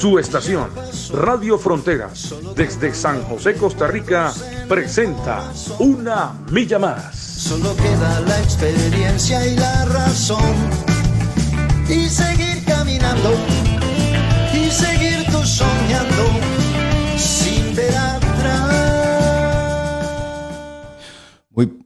Su estación, Radio Fronteras, desde San José, Costa Rica, presenta Una Milla Más. Solo queda la experiencia y la razón. Y seguir caminando, y seguir tú soñando, sin ver atrás.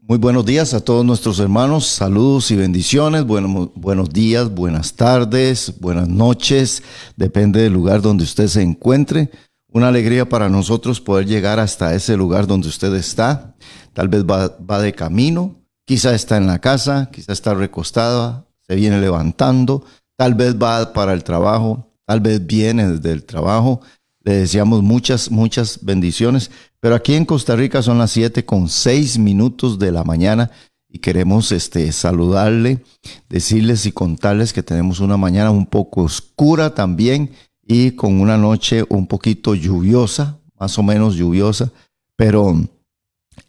Muy, buenos días a todos nuestros hermanos, saludos y bendiciones, bueno, buenos días, buenas tardes, buenas noches, depende del lugar donde usted se encuentre. Una alegría para nosotros poder llegar hasta ese lugar donde usted está. Tal vez va, va de camino, quizá está en la casa, quizá está recostada, se viene levantando, tal vez va para el trabajo, tal vez viene desde el trabajo. Le deseamos muchas, muchas bendiciones. Pero aquí en Costa Rica son las 7 con 6 minutos de la mañana y queremos este, saludarle, decirles y contarles que tenemos una mañana un poco oscura también y con una noche un poquito lluviosa, más o menos lluviosa, pero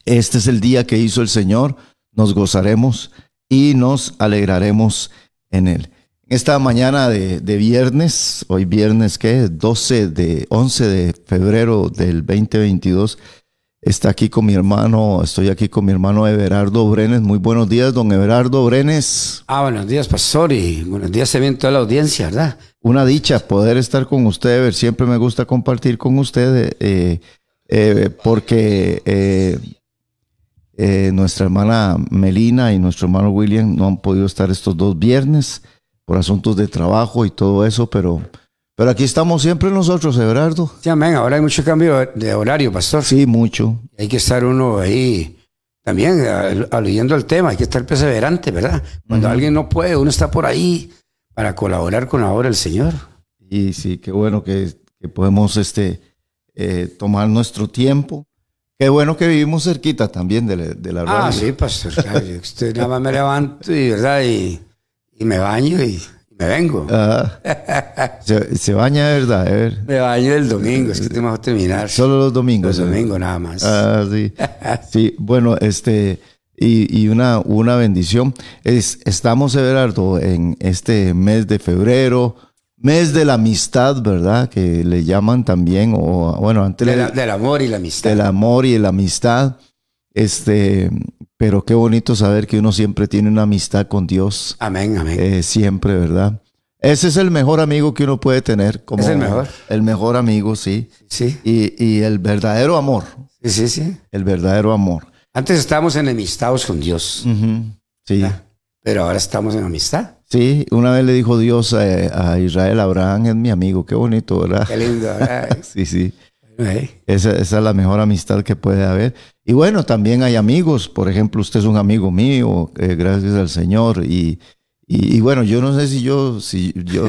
este es el día que hizo el Señor, nos gozaremos y nos alegraremos en él. Esta mañana de, de viernes, hoy viernes que 12 de 11 de febrero del 2022, está aquí con mi hermano, estoy aquí con mi hermano Everardo Brenes. Muy buenos días, don Everardo Brenes. Ah, buenos días, pastor, y buenos días también toda la audiencia, ¿verdad? Una dicha poder estar con usted, Ever. Siempre me gusta compartir con usted, eh, eh, porque eh, nuestra hermana Melina y nuestro hermano William no han podido estar estos dos viernes por asuntos de trabajo y todo eso, pero, pero aquí estamos siempre nosotros, Everardo. Sí, amén. Ahora hay mucho cambio de horario, pastor. Sí, mucho. Hay que estar uno ahí también al- aludiendo al tema, hay que estar perseverante, ¿verdad? Cuando alguien no puede, uno está por ahí para colaborar con la obra del Señor. Y sí, qué bueno que, que podemos este, eh, tomar nuestro tiempo. Qué bueno que vivimos cerquita también de, la- de la radio. Ah, sí, pastor. claro, Usted nada más me levanto y, ¿verdad? Y, y me baño y, me vengo. Ah, se, se baña, de ¿verdad? Me baño el domingo, es que tenemos que terminar. Solo los domingos. Los Ever. domingos nada más. Ah, sí. Sí, bueno, este, y, y una, una bendición. Es, estamos, Everardo, en este mes de febrero, mes de la amistad, ¿verdad? Que le llaman también, o bueno, antes De le- la- del amor y la amistad. del amor y la amistad. Este, pero qué bonito saber que uno siempre tiene una amistad con Dios, Amén, amén. eh, siempre, ¿verdad? Ese es el mejor amigo que uno puede tener. Como Es el mejor. El mejor amigo, sí. sí, Y, y el verdadero amor, sí, sí, sí. el verdadero amor. Antes estábamos enemistados con Dios. Sí, pero ahora estamos en amistad. sí. Una vez le dijo Dios a, a Israel, Abraham es mi amigo. Qué bonito, ¿verdad? Qué lindo, ¿verdad? Sí, sí. Esa, esa es la mejor amistad que puede haber. Y bueno, también hay amigos. Por ejemplo, usted es un amigo mío, eh, gracias al Señor. Y, y, y bueno, yo no sé si yo, si yo,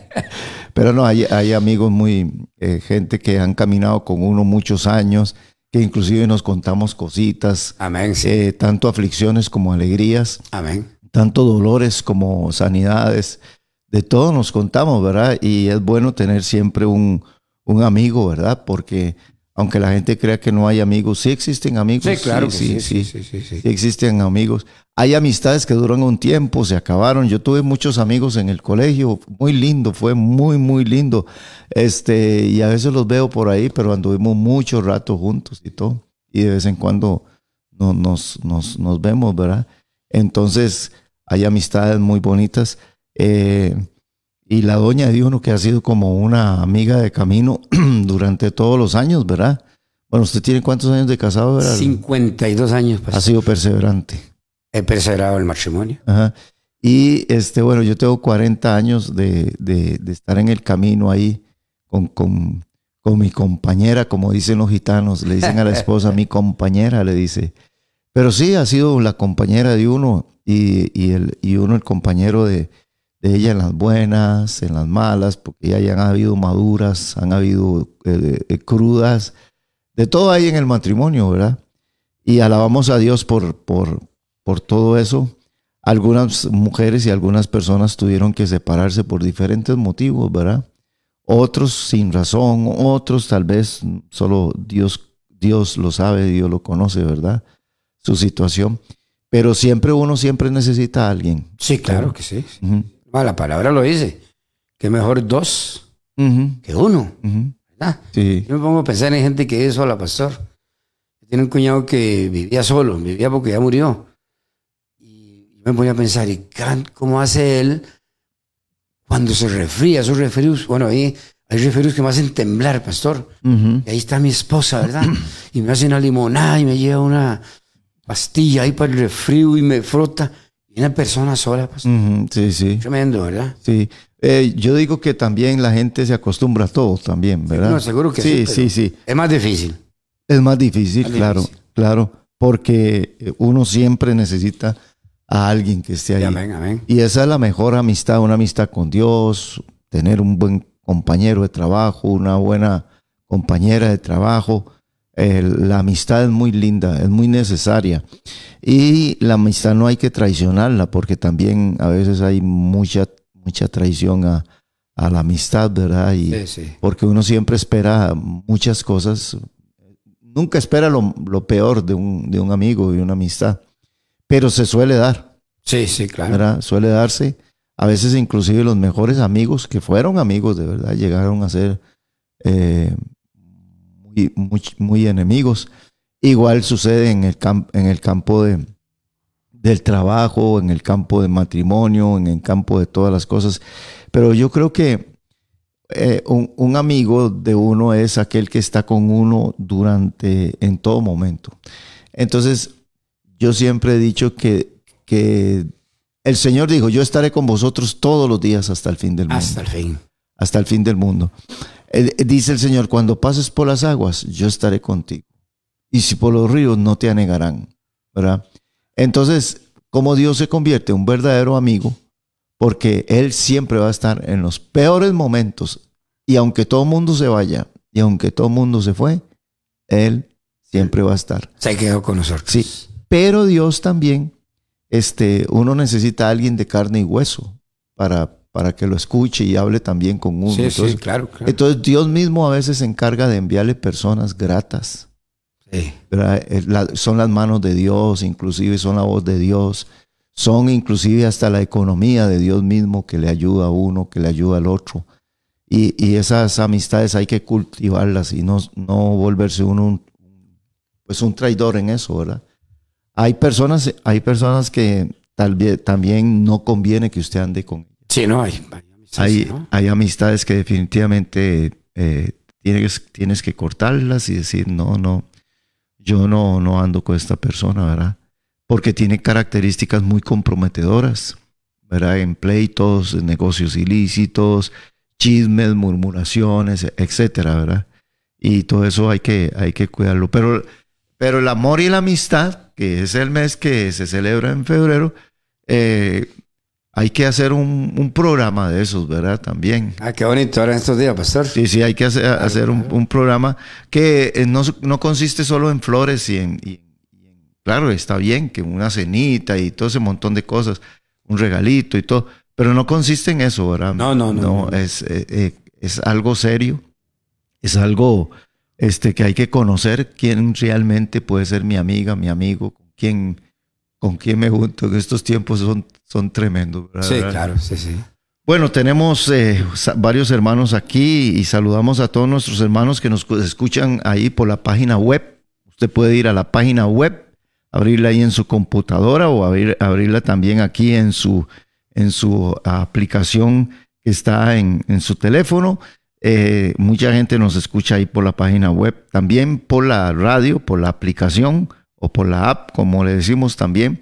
pero no, hay, hay amigos muy, eh, gente que han caminado con uno muchos años, que inclusive nos contamos cositas, Amén, sí. eh, tanto aflicciones como alegrías, Amén. tanto dolores como sanidades. De todo nos contamos, ¿verdad? Y es bueno tener siempre un, un amigo, ¿verdad? Porque aunque la gente crea que no hay amigos, sí existen amigos. Sí, claro que sí, sí, sí, sí, sí. sí existen amigos. Hay amistades que duran un tiempo, se acabaron. Yo tuve muchos amigos en el colegio, muy lindo, fue muy, muy lindo. Este, y a veces los veo por ahí, pero anduvimos mucho rato juntos y todo. Y de vez en cuando no- nos, nos, nos vemos, ¿verdad? Entonces, hay amistades muy bonitas. Eh, y la doña de uno que ha sido como una amiga de camino durante todos los años, ¿verdad? Bueno, ¿usted tiene cuántos años de casado, verdad? 52 años Ha pasó. sido perseverante. He perseverado el matrimonio. Ajá. Y este, bueno, yo tengo 40 años de, de- de estar en el camino ahí con, con, con mi compañera, como dicen los gitanos, le dicen a la esposa, mi compañera, le dice. Pero sí, ha sido la compañera de uno y, y el, y uno el compañero de, de ella en las buenas, en las malas, porque ya, ya han habido maduras, han habido eh, eh, crudas, de todo hay en el matrimonio, ¿verdad? Y alabamos a Dios por, por, por todo eso. Algunas mujeres y algunas personas tuvieron que separarse por diferentes motivos, ¿verdad? Otros sin razón, otros tal vez solo Dios, Dios lo sabe, Dios lo conoce, ¿verdad? Su situación. Pero siempre uno siempre necesita a alguien. Sí, claro que sí. Ah, la palabra lo dice. Que mejor dos ujú, que uno. ujú. ¿verdad? Sí. Yo me pongo a pensar en gente que vive sola, pastor. Tiene un cuñado que vivía solo, vivía porque ya murió. Y yo me ponía a pensar, ¿y cómo hace él cuando se resfría? Esos resfríos, bueno, ahí hay resfríos que me hacen temblar, pastor. Ujú. Y ahí está mi esposa, ¿verdad? Y me hace una limonada y me lleva una pastilla ahí para el resfrío y me frota. Una persona sola, pastor. Ujú, Sí, sí. Tremendo, ¿verdad? Sí, Eh, yo digo que también la gente se acostumbra a todo también, ¿verdad? no, seguro que sí, sí. Sí, sí, Es más difícil. Es más difícil, Más claro, difícil. claro, porque eh, uno siempre necesita a alguien que esté ahí. Amén, amén. Y esa es la mejor amistad, una amistad con Dios, tener un buen compañero de trabajo, una buena compañera de trabajo. Eh, la amistad es muy linda, es muy necesaria. Y la amistad no hay que traicionarla, porque también a veces hay mucha, mucha traición a, a la amistad, ¿verdad? Y, Sí, sí. porque uno siempre espera muchas cosas. Nunca espera lo, lo peor de un, de un amigo y una amistad, pero se suele dar. Sí, sí, claro. ¿verdad? Suele darse. A veces inclusive los mejores amigos, que fueron amigos de verdad, llegaron a ser eh, muy, muy, muy enemigos. Igual sucede en el, en el campo de, del trabajo, en el campo de matrimonio, en el campo de todas las cosas. Pero yo creo que eh, un, un amigo de uno es aquel que está con uno durante, en todo momento. Entonces, yo siempre he dicho que, que el Señor dijo, yo estaré con vosotros todos los días hasta el fin del mundo. Hasta el fin. Hasta el fin del mundo. Eh, eh, Dice el Señor, cuando pases por las aguas, yo estaré contigo. Y si por los ríos, no te anegarán. ¿Verdad? Entonces, como Dios se convierte en un verdadero amigo, porque Él siempre va a estar en los peores momentos. Y aunque todo el mundo se vaya, y aunque todo el mundo se fue, Él siempre va a estar. Se quedó con nosotros. Sí. Pero Dios también, este, uno necesita a alguien de carne y hueso para, para que lo escuche y hable también con uno. Sí, entonces, sí, claro, claro. entonces Dios mismo a veces se encarga de enviarle personas gratas. Sí. Eh, la- son las manos de Dios, inclusive son la voz de Dios, son inclusive hasta la economía de Dios mismo que le ayuda a uno, que le ayuda al otro. Y, y esas amistades hay que cultivarlas y no, no volverse uno un, pues un traidor en eso, ¿verdad? Hay personas, hay personas que tal vez también no conviene que usted ande con. Sí, no hay. hay amistades, Hay, ¿no? hay amistades que definitivamente eh, tienes, tienes que cortarlas y decir, no, no, yo no, no ando con esta persona, ¿verdad? Porque tiene características muy comprometedoras, ¿verdad? En pleitos, en negocios ilícitos, chismes, murmuraciones, etcétera, ¿verdad? Y todo eso hay que, hay que cuidarlo. Pero, pero el amor y la amistad, que es el mes que se celebra en febrero, eh, hay que hacer un, un programa de esos, ¿verdad? También. Ah, qué bonito ahora en estos días, pastor. Sí, sí, hay que hacer, hacer un, un programa que eh, no, no consiste solo en flores y en, y Claro, está bien que una cenita y todo ese montón de cosas, un regalito y todo, pero no consiste en eso, ¿verdad? No, no, no, no. es, eh, eh, es algo serio, es algo este, que hay que conocer quién realmente puede ser mi amiga, mi amigo, quién, con quién me junto. En estos tiempos son, son tremendos, ¿verdad? Sí, claro, sí, sí. Bueno, tenemos eh, varios hermanos aquí y saludamos a todos nuestros hermanos que nos cu- escuchan ahí por la página web. Usted puede ir a la página web, abrirla ahí en su computadora o abrir- abrirla también aquí en su, en su aplicación que está en, en su teléfono. Eh, mucha gente nos escucha ahí por la página web, también por la radio, por la aplicación o por la app, como le decimos también.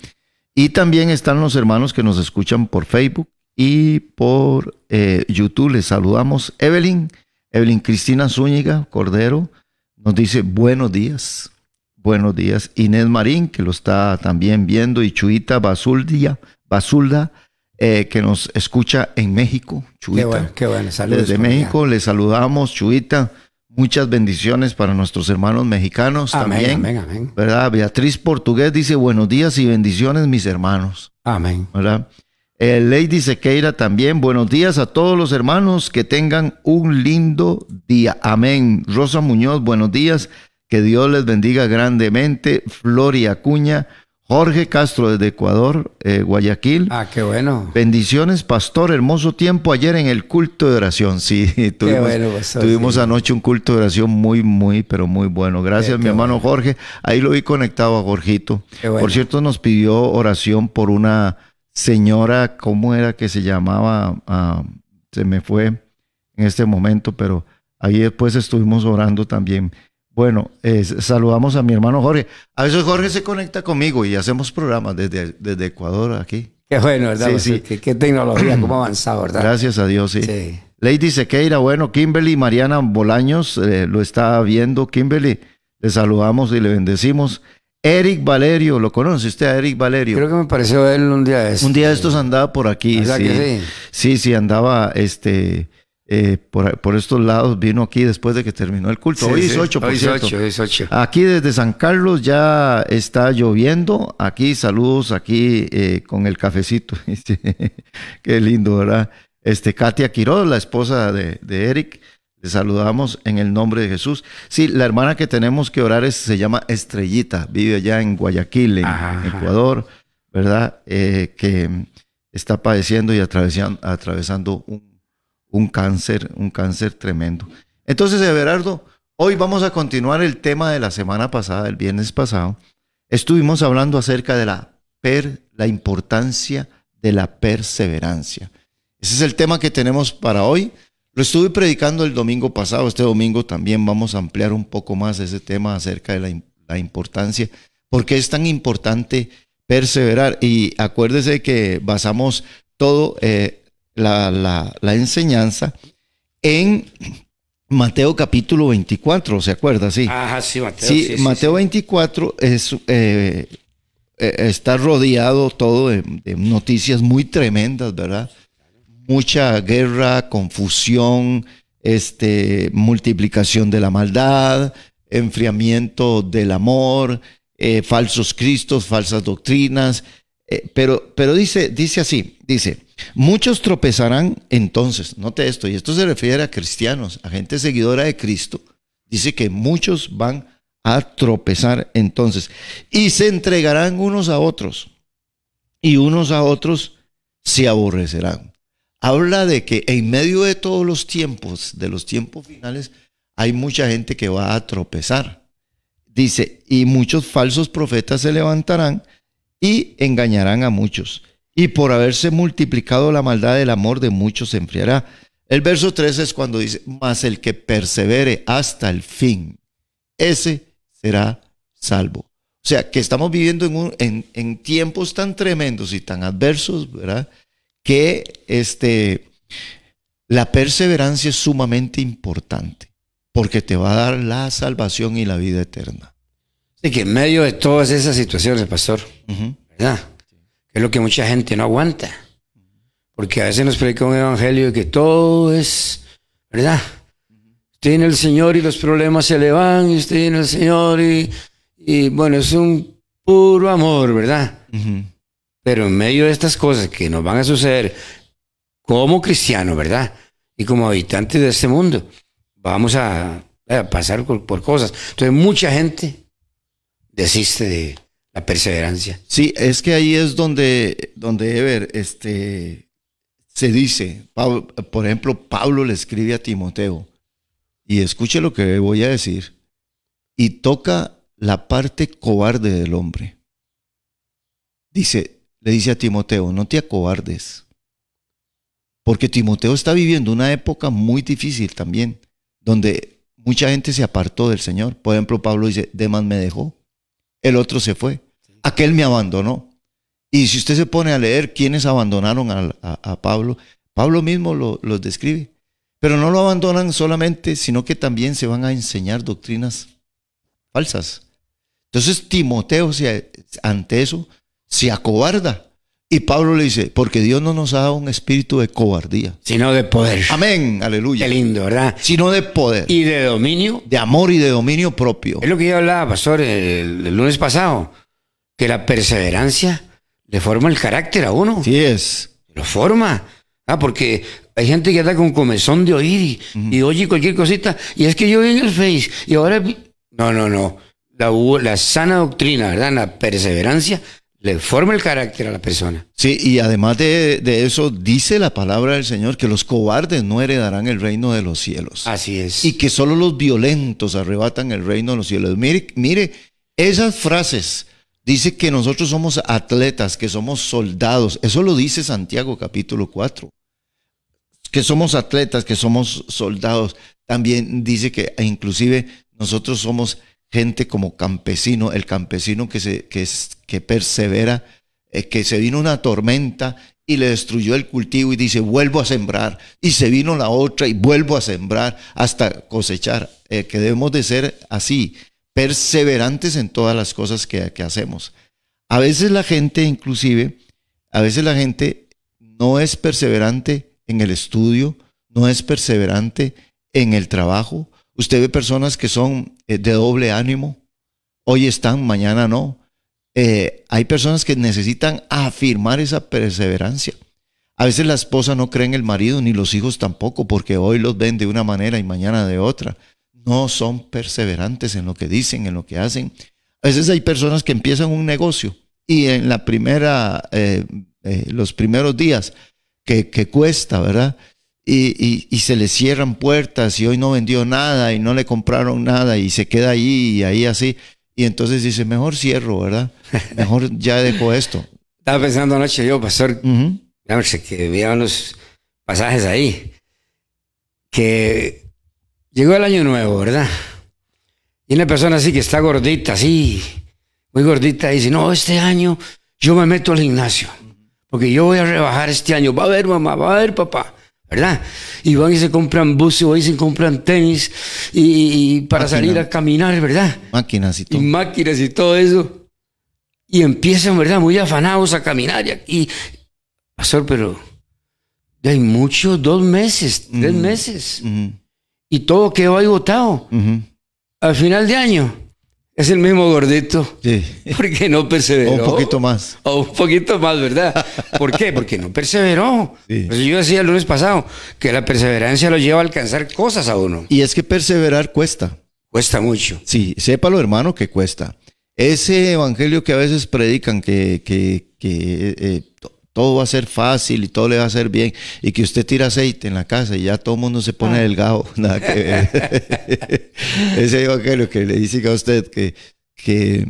Y también están los hermanos que nos escuchan por Facebook y por eh, YouTube. Les saludamos. Evelyn, Evelyn Cristina Zúñiga Cordero nos dice buenos días. Buenos días. Inés Marín, que lo está también viendo, y Chuita Basuldia, Basulda, eh, que nos escucha en México. Chuita. Qué bueno, qué bueno. Saludos. Desde. México le saludamos, Chuita. Muchas bendiciones para nuestros hermanos mexicanos Amén, también. amén, amén. ¿Verdad? Beatriz Portugués dice buenos días y bendiciones mis hermanos. Amén. ¿Verdad? Eh, Lady Sequeira también, buenos días a todos los hermanos, que tengan un lindo día. Amén. Rosa Muñoz, buenos días, que Dios les bendiga grandemente. Floria Acuña, Jorge Castro desde Ecuador, eh, Guayaquil. Ah, qué bueno. Bendiciones, pastor. Hermoso tiempo ayer en el culto de oración. Sí, tuvimos, bueno, pastor, tuvimos sí. anoche un culto de oración muy, muy, pero muy bueno. Gracias, Qué- mi qué hermano bueno. Jorge. Ahí lo vi conectado a Jorgito. Qué bueno. Por cierto, nos pidió oración por una señora, ¿cómo era que se llamaba? Ah, se me fue en este momento, pero ahí después estuvimos orando también. Bueno, eh, saludamos a mi hermano Jorge. A veces Jorge se conecta conmigo y hacemos programas desde, desde Ecuador aquí. Qué bueno, ¿verdad? Sí, pastor? sí. Qué, qué tecnología, cómo ha avanzado, ¿verdad? Gracias a Dios, sí. Sí. Lady Sequeira, bueno, Kimberly Mariana Bolaños eh, lo está viendo. Kimberly, le saludamos y le bendecimos. Eric Valerio, ¿lo conoce usted a Eric Valerio? Creo que me pareció él un día de estos. Un día de estos andaba por aquí. ¿Verdad Sí. que sí? sí, sí, andaba este, eh, por, por estos lados. Vino aquí después de que terminó el culto. Sí, hoy sí. es 8, por Hoy cierto. es. Aquí desde San Carlos ya está lloviendo. Aquí saludos aquí eh, con el cafecito. Qué lindo, ¿verdad? Este, Katia Quiroz, la esposa de, de Eric. Le saludamos en el nombre de Jesús. Sí, la hermana que tenemos que orar es, se llama Estrellita. Vive allá en Guayaquil, en. Ecuador, ¿verdad? Eh, que está padeciendo y atravesando, atravesando un, un cáncer, un cáncer tremendo. Entonces, Everardo, hoy vamos a continuar el tema de la semana pasada, el viernes pasado. Estuvimos hablando acerca de la, per, la importancia de la perseverancia. Ese es el tema que tenemos para hoy. Lo estuve predicando el domingo pasado. Este domingo también vamos a ampliar un poco más ese tema acerca de la, la importancia. porque es tan importante perseverar? Y acuérdese que basamos todo eh, la, la- la enseñanza en Mateo capítulo 24, ¿se acuerda? Sí. Ajá, sí, Mateo. Sí, sí, sí, Mateo sí. 24 es, eh, eh, está rodeado todo de, de noticias muy tremendas, ¿verdad? Mucha guerra, confusión, este, multiplicación de la maldad, enfriamiento del amor, eh, falsos cristos, falsas doctrinas. eh, pero, pero dice, dice así, dice, muchos tropezarán entonces, note esto, y esto se refiere a cristianos, a gente seguidora de Cristo, dice que muchos van a tropezar entonces y se entregarán unos a otros y unos a otros se aborrecerán. Habla de que en medio de todos los tiempos, de los tiempos finales, hay mucha gente que va a tropezar. Dice, y muchos falsos profetas se levantarán y engañarán a muchos. Y por haberse multiplicado la maldad del amor de muchos se enfriará. El verso 13 es cuando dice, mas el que persevere hasta el fin, ese será salvo. O sea, que estamos viviendo en, un- en- en tiempos tan tremendos y tan adversos, ¿verdad? Que este, la perseverancia es sumamente importante, porque te va a dar la salvación y la vida eterna. Sí, que en medio de todas esas situaciones, pastor. ¿verdad? Que es lo que mucha gente no aguanta. Porque a veces nos predica un evangelio de que todo es, ¿verdad? Usted en el Señor y los problemas se le van, y usted en el Señor y, y bueno, es un puro amor, ¿verdad? Pero en medio de estas cosas que nos van a suceder como cristianos, ¿verdad? Y como habitantes de este mundo, vamos a, a pasar por, por cosas. Entonces mucha gente desiste de la perseverancia. Sí, es que ahí es donde, donde Ever, este, se dice, por ejemplo, Pablo le escribe a Timoteo, y escuche lo que voy a decir, y toca la parte cobarde del hombre. Dice, le dice a Timoteo, no te acobardes, porque Timoteo está viviendo una época muy difícil también, donde mucha gente se apartó del Señor. Por ejemplo, Pablo dice, Demas me dejó, el otro se fue, aquel me abandonó. Y si usted se pone a leer quiénes abandonaron a, a- Pablo, Pablo mismo lo- los describe. Pero no lo abandonan solamente, sino que también se van a enseñar doctrinas falsas. Entonces Timoteo ante eso se acobarda Y Pablo le dice, porque Dios no nos ha dado un espíritu de cobardía. Sino de poder. Amén, aleluya. Qué lindo, ¿verdad? Sino de poder, Y de dominio. de amor y de dominio propio. Es lo que yo hablaba, pastor, el, el lunes pasado. Que la perseverancia le forma el carácter a uno. Así es. Lo forma. Ah, porque hay gente que anda con comezón de oír y, y oye cualquier cosita. Y es que yo vi en el Face y ahora. No, no, no. La, la sana doctrina, ¿verdad? La perseverancia le forma el carácter a la persona. Sí, y además de, de eso, dice la palabra del Señor que los cobardes no heredarán el reino de los cielos. Así es. y que solo los violentos arrebatan el reino de los cielos. Mire, mire, esas frases dice que nosotros somos atletas, que somos soldados. Eso lo dice Santiago capítulo 4. Que somos atletas, que somos soldados. También dice que inclusive nosotros somos gente como campesino, el campesino que, se, que, persevera, eh, que se vino una tormenta y le destruyó el cultivo y dice, vuelvo a sembrar. Y se vino la otra y vuelvo a sembrar hasta cosechar. Eh, que debemos de ser así, perseverantes en todas las cosas que, que hacemos. A veces la gente, inclusive, a veces la gente no es perseverante en el estudio, no es perseverante en el trabajo. Usted ve personas que son de doble ánimo, hoy están, mañana no. Eh, hay personas que necesitan afirmar esa perseverancia. A veces la esposa no cree en el marido, ni los hijos tampoco, porque hoy los ven de una manera y mañana de otra. No son perseverantes en lo que dicen, en lo que hacen. A veces hay personas que empiezan un negocio y en la primera, eh, eh, los primeros días que, que cuesta, ¿verdad? Y, y- y se le cierran puertas y hoy no vendió nada y no le compraron nada y se queda ahí y ahí así. Y entonces dice, mejor cierro, ¿verdad? Mejor ya dejo esto. Estaba pensando anoche yo, pastor, Ujú. Anoche que veía unos pasajes ahí, que llegó el año nuevo, ¿verdad? Y una persona así que está gordita, así, muy gordita, dice, no, este año yo me meto al gimnasio, porque yo voy a rebajar este año, va a ver mamá, va a ver papá, ¿verdad? Y van y se compran buzo, y se compran tenis, y, y para Máquina. salir a caminar, ¿verdad? Máquinas y y todo. máquinas y todo eso. Y empiezan, ¿verdad? Muy afanados a caminar. Y, pastor, pero ya hay muchos, dos meses, tres Mm. meses. Y todo quedó ahí botado. Al final de año es el mismo gordito. Sí. Porque no perseveró. O un poquito más. O un poquito más, ¿verdad? ¿Por qué? Porque no perseveró. Sí. Pues yo decía el lunes pasado que la perseverancia lo lleva a alcanzar cosas a uno. Y es que perseverar cuesta. Cuesta mucho. Sí, sépalo hermano que cuesta. Ese evangelio que a veces predican que, que, que, eh, to- todo va a ser fácil y todo le va a ser bien y que usted tira aceite en la casa y ya todo el mundo se pone Ah. delgado. Nada que ver. Ese evangelio que le dice a usted que, que,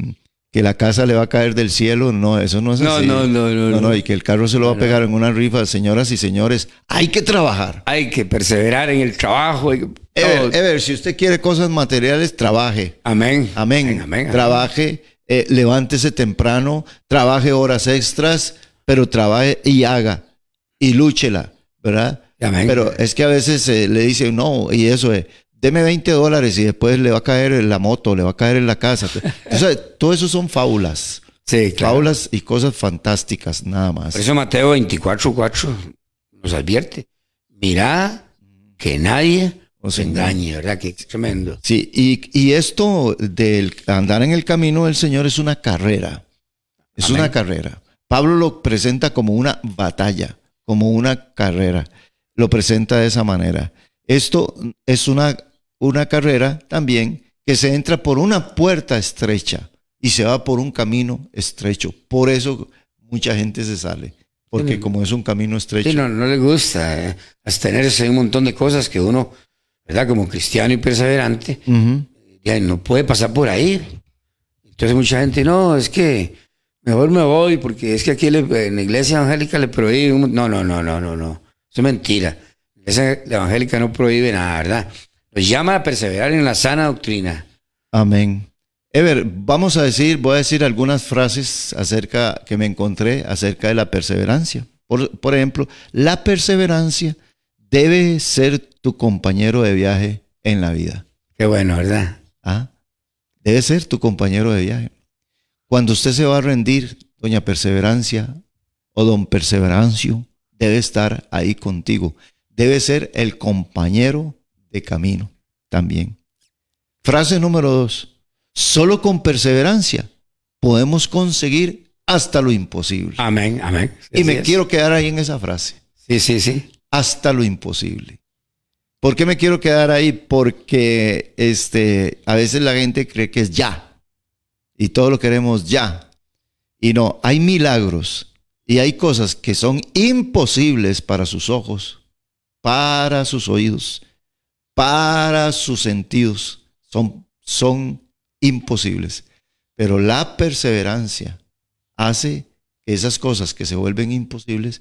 que la casa le va a caer del cielo, no, eso no es No, así. no, no, no, no, no. y que el carro se lo va a pegar en una rifa. Señoras y señores, hay que trabajar. Hay que perseverar en el trabajo. hay que- todo. Ever, Ever, si usted quiere cosas materiales, trabaje. Amén. Amén. Amén, amén. Trabaje, eh, levántese temprano, trabaje horas extras, pero trabaje y haga y lúchela, ¿verdad? Amén. Pero es que a veces eh, le dicen, no, y eso es, deme 20 dólares y después le va a caer en la moto, le va a caer en la casa. O sea, todo eso son fábulas. Sí, claro. Fábulas y cosas fantásticas, nada más. Por eso Mateo 24, 4 nos advierte. Mirad que nadie os engañe, ¿verdad? Que es tremendo. Sí, y, y esto del andar en el camino del Señor es una carrera. Es Amén. una carrera. Pablo lo presenta como una batalla, como una carrera. Lo presenta de esa manera. Esto es una, una carrera también que se entra por una puerta estrecha y se va por un camino estrecho. Por eso mucha gente se sale, porque como es un camino estrecho. Sí, no, no le gusta eh, abstenerse de un montón de cosas que uno, ¿verdad? Como cristiano y perseverante, ya no puede pasar por ahí. Entonces mucha gente, no, es que mejor me voy porque es que aquí le- en la iglesia evangélica le prohíben. No, no, no, no, no, no. Eso es mentira. La iglesia evangélica no prohíbe nada, ¿verdad? Nos llama a perseverar en la sana doctrina. Amén. Ever, vamos a decir, voy a decir algunas frases acerca que me encontré acerca de la perseverancia. Por, por ejemplo, la perseverancia debe ser tu compañero de viaje en la vida. Qué bueno, ¿verdad? ¿ah? Debe ser tu compañero de viaje. Cuando usted se va a rendir, doña perseverancia, o don Perseverancio debe estar ahí contigo. Debe ser el compañero de camino también. Frase número dos. Solo con perseverancia podemos conseguir hasta lo imposible. Amén, amén. y me es. quiero quedar ahí en esa frase. Sí, sí, sí. Hasta lo imposible. ¿Por qué me quiero quedar ahí? Porque este, a veces la gente cree que es ya. Y todo lo queremos ya. Y no, hay milagros y hay cosas que son imposibles para sus ojos, para sus oídos, para sus sentidos. Son, son imposibles. Pero la perseverancia hace que esas cosas que se vuelven imposibles,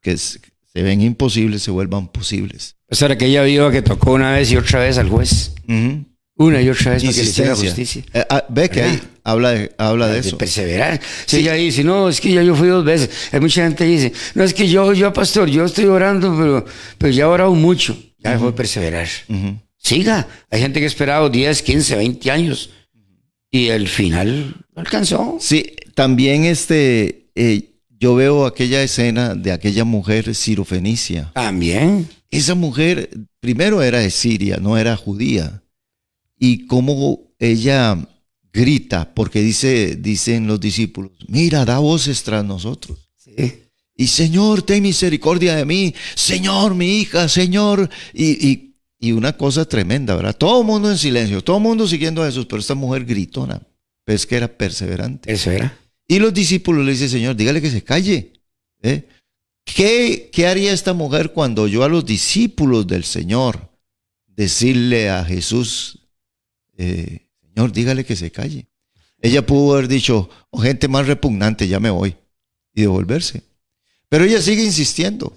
que se ven imposibles, se vuelvan posibles. Esa era aquella viva que tocó una vez y otra vez al juez. Ujú. Una y otra vez para que le hiciera justicia. Eh, ah, ve que ahí habla de, habla de eso. perseverar. Si ella dice, no, es que ya yo fui dos veces. Hay mucha gente que dice, no, es que yo, yo, pastor, yo estoy orando, pero, pero ya he orado mucho. Ya dejó de perseverar. Siga. Hay gente que ha esperado 10, 15, 20 años. Y el final lo alcanzó. Sí, también este, eh, yo veo aquella escena de aquella mujer cirofenicia. También. Esa mujer primero era de Siria, no era judía. Y cómo ella grita, porque dice, dicen los discípulos, mira, da voces tras nosotros. Sí. Y Señor, ten misericordia de mí. Señor, mi hija, Señor. Y, y, y una cosa tremenda, ¿verdad? Todo el mundo en silencio, todo el mundo siguiendo a Jesús, pero esta mujer gritona, pues que era perseverante. Eso era. Y los discípulos le dicen, Señor, dígale que se calle. ¿eh? ¿Qué, ¿Qué haría esta mujer cuando oyó a los discípulos del Señor decirle a Jesús, eh, Señor, dígale que se calle? Ella pudo haber dicho, oh, gente más repugnante, ya me voy, y devolverse. Pero ella sigue insistiendo.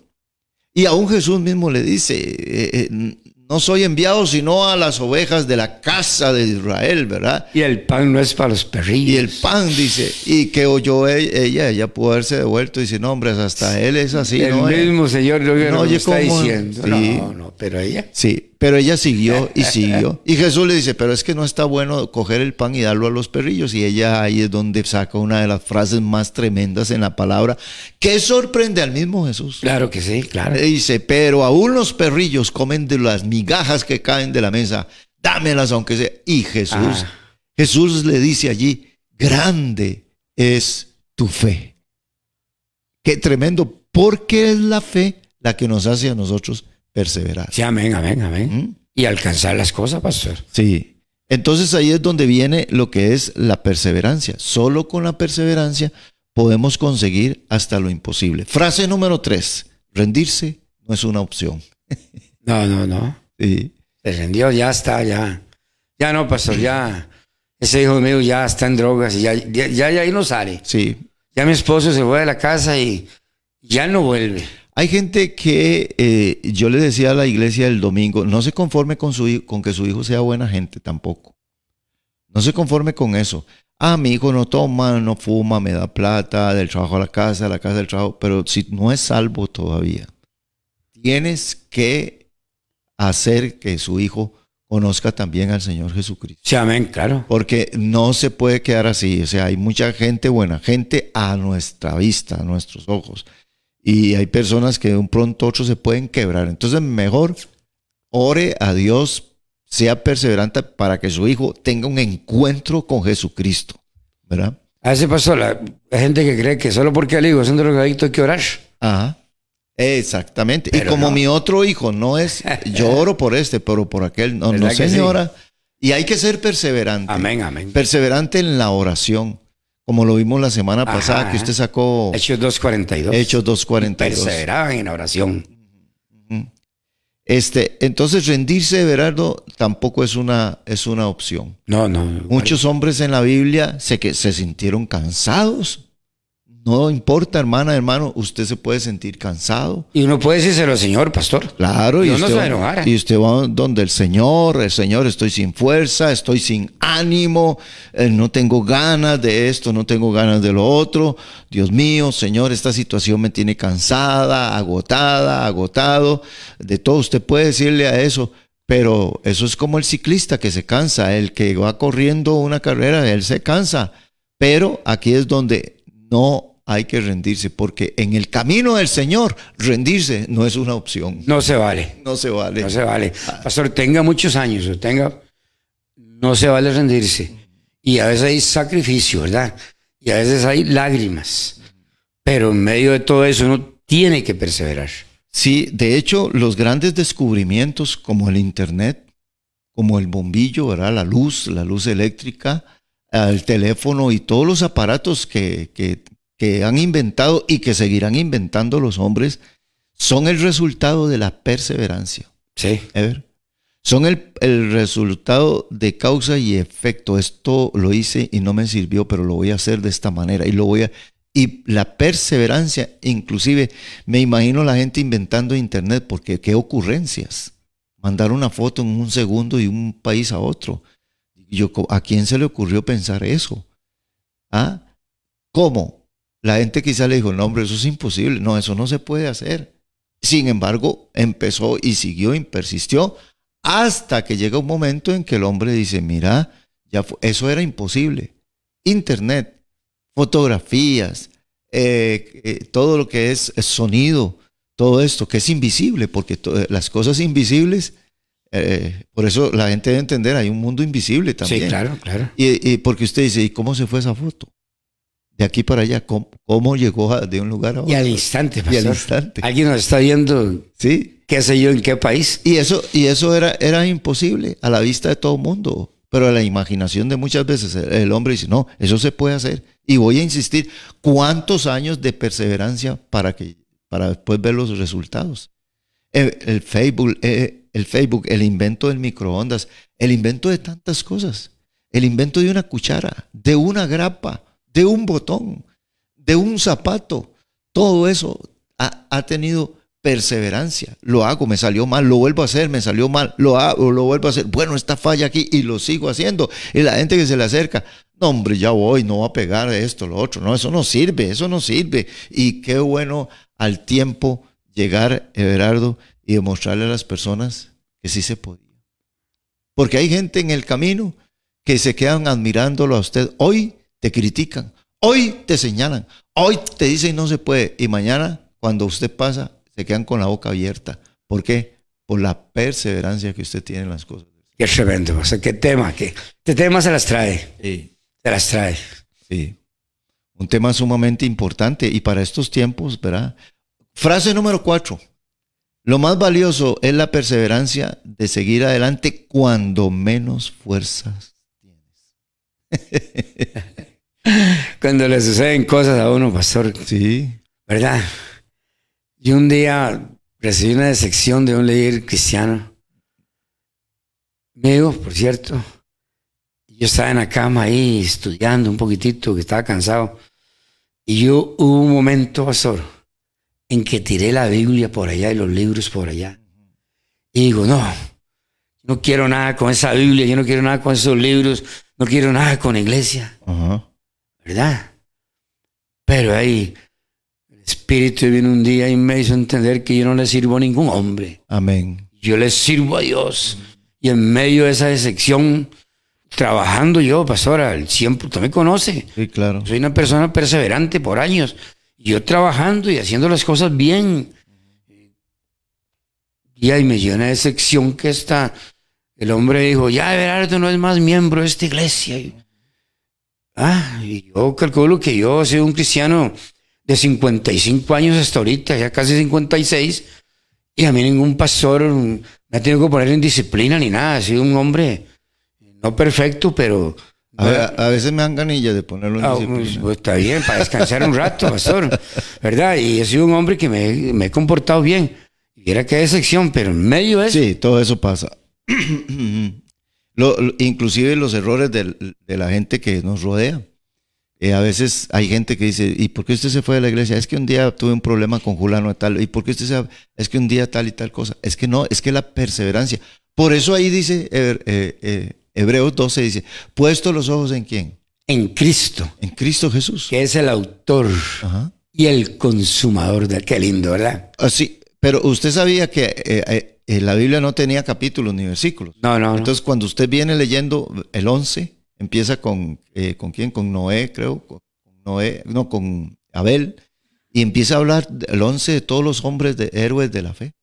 Y aún Jesús mismo le dice, eh, eh, no soy enviado sino a las ovejas de la casa de Israel, ¿verdad? Y el pan no es para los perrillos. Y el pan, dice, y que oyó e- ella, ella pudo haberse devuelto y dice, no, hombre, hasta él es así, el ¿no? mismo Señor lo No, está ¿cómo? diciendo. Sí. No, no, pero ella. Sí, pero ella siguió y siguió. Y Jesús le dice, pero es que no está bueno coger el pan y darlo a los perrillos. Y ella ahí es donde saca una de las frases más tremendas en la palabra, que sorprende al mismo Jesús. Claro que sí, claro. Le dice, pero aún los perrillos comen de las migajas que caen de la mesa, dámelas aunque sea. Y Jesús, Ah. Jesús le dice allí, grande es tu fe. Qué tremendo, porque es la fe la que nos hace a nosotros perseverar. Sí, amén, amén, amén. ¿Mm? Y alcanzar las cosas, pastor. Sí. Entonces ahí es donde viene lo que es la perseverancia. Solo con la perseverancia podemos conseguir hasta lo imposible. Frase número tres, rendirse no es una opción. No, no, no. Sí. Se rendió, ya está, ya. Ya no, pastor, ya. Ese hijo mío ya está en drogas y ya, ya, ya, ya ahí no sale. Sí. Ya mi esposo se fue de la casa y ya no vuelve. Hay gente que eh, yo le decía a la iglesia el domingo, no se conforme con, su, hi- con que su hijo sea buena gente tampoco. No se conforme con eso. Ah, mi hijo no toma, no fuma, me da plata, del trabajo a la casa, la casa del trabajo, pero si no es salvo todavía, tienes que hacer que su hijo conozca también al Señor Jesucristo. Sí, amén, claro. Porque no se puede quedar así. O sea, hay mucha gente buena, gente a nuestra vista, a nuestros ojos. Y hay personas que de un pronto otro se pueden quebrar. Entonces, mejor ore a Dios, sea perseverante para que su hijo tenga un encuentro con Jesucristo. ¿Verdad? A pastor, la, gente que cree que solo porque el hijo es un drogadicto hay que orar. Ajá. Exactamente. y como no. mi otro hijo no es, yo oro por este, pero por aquel, no, no señora. Y hay que ser perseverante. Amén, amén. perseverante en la oración, como lo vimos la semana Ajá. pasada, que usted sacó Hechos 2.42. Hechos 2.42. Perseveraban en la oración. Este, entonces rendirse Berardo tampoco es una, es una opción. No, no. Muchos hombres en la Biblia se, que se sintieron cansados. No importa, hermana, hermano, usted se puede sentir cansado. Y uno puede decírselo al Señor, pastor. Claro, y no usted, se enojar. y usted va donde el Señor, el Señor, estoy sin fuerza, estoy sin ánimo, eh, no tengo ganas de esto, no tengo ganas de lo otro. Dios mío, Señor, esta situación me tiene cansada, agotada, agotado. De todo usted puede decirle a eso, pero eso es como el ciclista que se cansa, el que va corriendo una carrera, él se cansa. Pero aquí es donde no hay que rendirse, porque en el camino del Señor, rendirse no es una opción. No se vale. No se vale. No se vale. Pastor, tenga muchos años o tenga. No se vale rendirse. Y a veces hay sacrificio, ¿verdad? Y a veces hay lágrimas. Pero en medio de todo eso uno tiene que perseverar. Sí, de hecho, los grandes descubrimientos como el Internet, como el bombillo, ¿verdad? la luz, la luz eléctrica, el teléfono y todos los aparatos que, que, que han inventado y que seguirán inventando los hombres, son el resultado de la perseverancia. Sí. Ever. Son el, el, resultado de causa y efecto. Esto lo hice y no me sirvió, pero lo voy a hacer de esta manera y lo voy a y la perseverancia, inclusive me imagino la gente inventando internet porque qué ocurrencias. Mandar una foto en un segundo y un país a otro. Yo, ¿A quién se le ocurrió pensar eso? ¿Ah? ¿Cómo? La gente quizá le dijo, no, hombre, eso es imposible. No, eso no se puede hacer. Sin embargo, empezó y siguió y persistió hasta que llega un momento en que el hombre dice, mira, ya eso era imposible. Internet, fotografías, eh, eh, todo lo que es, sonido, todo esto que es invisible, porque las cosas invisibles, eh, por eso la gente debe entender, hay un mundo invisible también. Sí, claro, claro. Y, porque usted dice, ¿y cómo se fue esa foto? De aquí para allá, ¿cómo, llegó de un lugar a otro? Y al instante, pastor. Y al instante. Alguien nos está viendo, sí. qué sé yo, en qué país. Y eso, y eso era, era imposible a la vista de todo el mundo. Pero la imaginación de muchas veces el hombre dice, no, eso se puede hacer. Y voy a insistir, ¿cuántos años de perseverancia para, que, para después ver los resultados? El, Facebook, eh, el Facebook, el invento del microondas, el invento de tantas cosas, el invento de una cuchara, de una grapa, de un botón, de un zapato, todo eso ha, ha tenido perseverancia. Lo hago, me salió mal, lo vuelvo a hacer, me salió mal, lo hago, lo vuelvo a hacer. Bueno, esta falla aquí y lo sigo haciendo. Y la gente que se le acerca, no, hombre, ya voy, no va a pegar esto, lo otro. No, eso no sirve, eso no sirve. Y qué bueno al tiempo llegar, Everardo, y demostrarle a las personas que sí se podía. Porque hay gente en el camino que se quedan admirándolo a usted. Hoy te critican, hoy te señalan, hoy te dicen no se puede. Y mañana, cuando usted pasa, se quedan con la boca abierta. ¿Por qué? Por la perseverancia que usted tiene en las cosas. Qué tremendo, o sea, qué tema, qué, este tema se las trae. Sí. Se las trae. Sí. Un tema sumamente importante y para estos tiempos, ¿verdad? Frase número cuatro. Lo más valioso es la perseverancia de seguir adelante cuando menos fuerzas tienes. cuando le suceden cosas a uno, pastor. Sí. ¿Verdad? Y un día recibí una decepción de un líder cristiano. Mío, por cierto. Yo estaba en la cama ahí estudiando un poquitito, que estaba cansado. Y yo hubo un momento, pastor, en que tiré la Biblia por allá y los libros por allá. Y digo, no, no quiero nada con esa Biblia, yo no quiero nada con esos libros, no quiero nada con la iglesia. ¿Verdad? Pero ahí Espíritu vino un día y me hizo entender que yo no le sirvo a ningún hombre. Amén. Yo le sirvo a Dios. Y en medio de esa decepción, trabajando yo, pastora, al 100%, usted me conoce. Sí, claro. Soy una persona perseverante por años. Yo trabajando y haciendo las cosas bien. Y ahí me dio una decepción que está. El hombre dijo, ya Everardo no es más miembro de esta iglesia. Ah, y yo calculo que yo soy un cristiano de 55 años hasta ahorita, ya casi 56, y a mí ningún pastor me ha tenido que poner en disciplina ni nada. Ha sido un hombre no perfecto, pero... A, veces me dan ganillas de ponerlo en ah, disciplina. Pues, pues, está bien, para descansar un rato, pastor. ¿Verdad? Y he sido un hombre que me, me he comportado bien. Y era que decepción, pero en medio de eso... Sí, todo eso pasa. lo, inclusive los errores de la gente que nos rodea. Eh, a veces hay gente que dice, ¿y por qué usted se fue de la iglesia? Es que un día tuve un problema con Julano y tal. ¿Y por qué usted se Es que un día tal y tal cosa. Es que no, es que la perseverancia. Por eso ahí dice eh, eh, Hebreos 12, dice, puesto los ojos en quién? En Cristo. En Cristo Jesús. Que es el autor y el consumador de... Qué lindo, ¿verdad? Así, ah, pero usted sabía que la Biblia no tenía capítulos ni versículos. No, no. Entonces cuando usted viene leyendo el 11 Empieza con, eh, ¿con quién? Con Noé, creo. Con Noé, no, con Abel, y empieza a hablar el once de todos los hombres de héroes de la fe.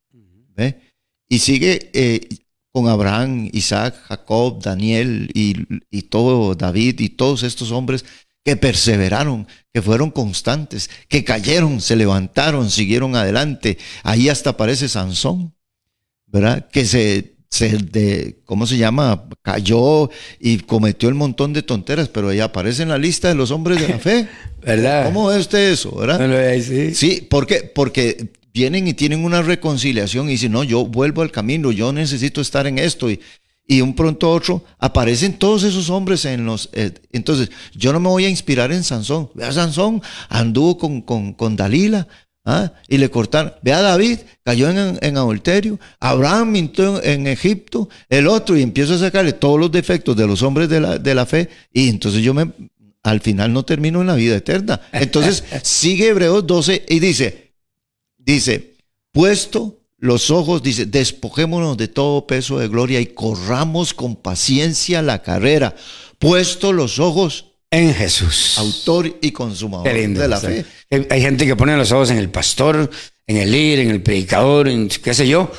¿ve? Y sigue eh, con Abraham, Isaac, Jacob, Daniel y, y todo David y todos estos hombres que perseveraron, que fueron constantes, que cayeron, se levantaron, siguieron adelante. Ahí hasta aparece Sansón, ¿verdad? Que se, se de, ¿cómo se llama? Cayó y cometió el montón de tonteras, pero ahí aparece en la lista de los hombres de la fe. ¿Verdad? ¿Cómo ve usted eso, verdad? No lo sí. Sí, ¿por qué? Porque vienen y tienen una reconciliación y dicen, no, yo vuelvo al camino, yo necesito estar en esto. Y, y un pronto a otro aparecen todos esos hombres en los... eh, entonces, yo no me voy a inspirar en Sansón. Vea, Sansón anduvo con, con, con Dalila ¿ah? y le cortaron. Vea, David cayó en, en adulterio. Abraham mintió en, en Egipto. El otro, y empiezo a sacarle todos los defectos de los hombres de la, de la fe. Y entonces yo me... Al final no termino en la vida eterna. Entonces sigue Hebreos 12 y dice, dice, puesto los ojos, dice, despojémonos de todo peso de gloria y corramos con paciencia la carrera, puesto los ojos, En Jesús. autor y consumador Qué lindo. de la o sea, fe. Hay gente que pone los ojos en el pastor, en el líder, en el predicador, en qué sé yo,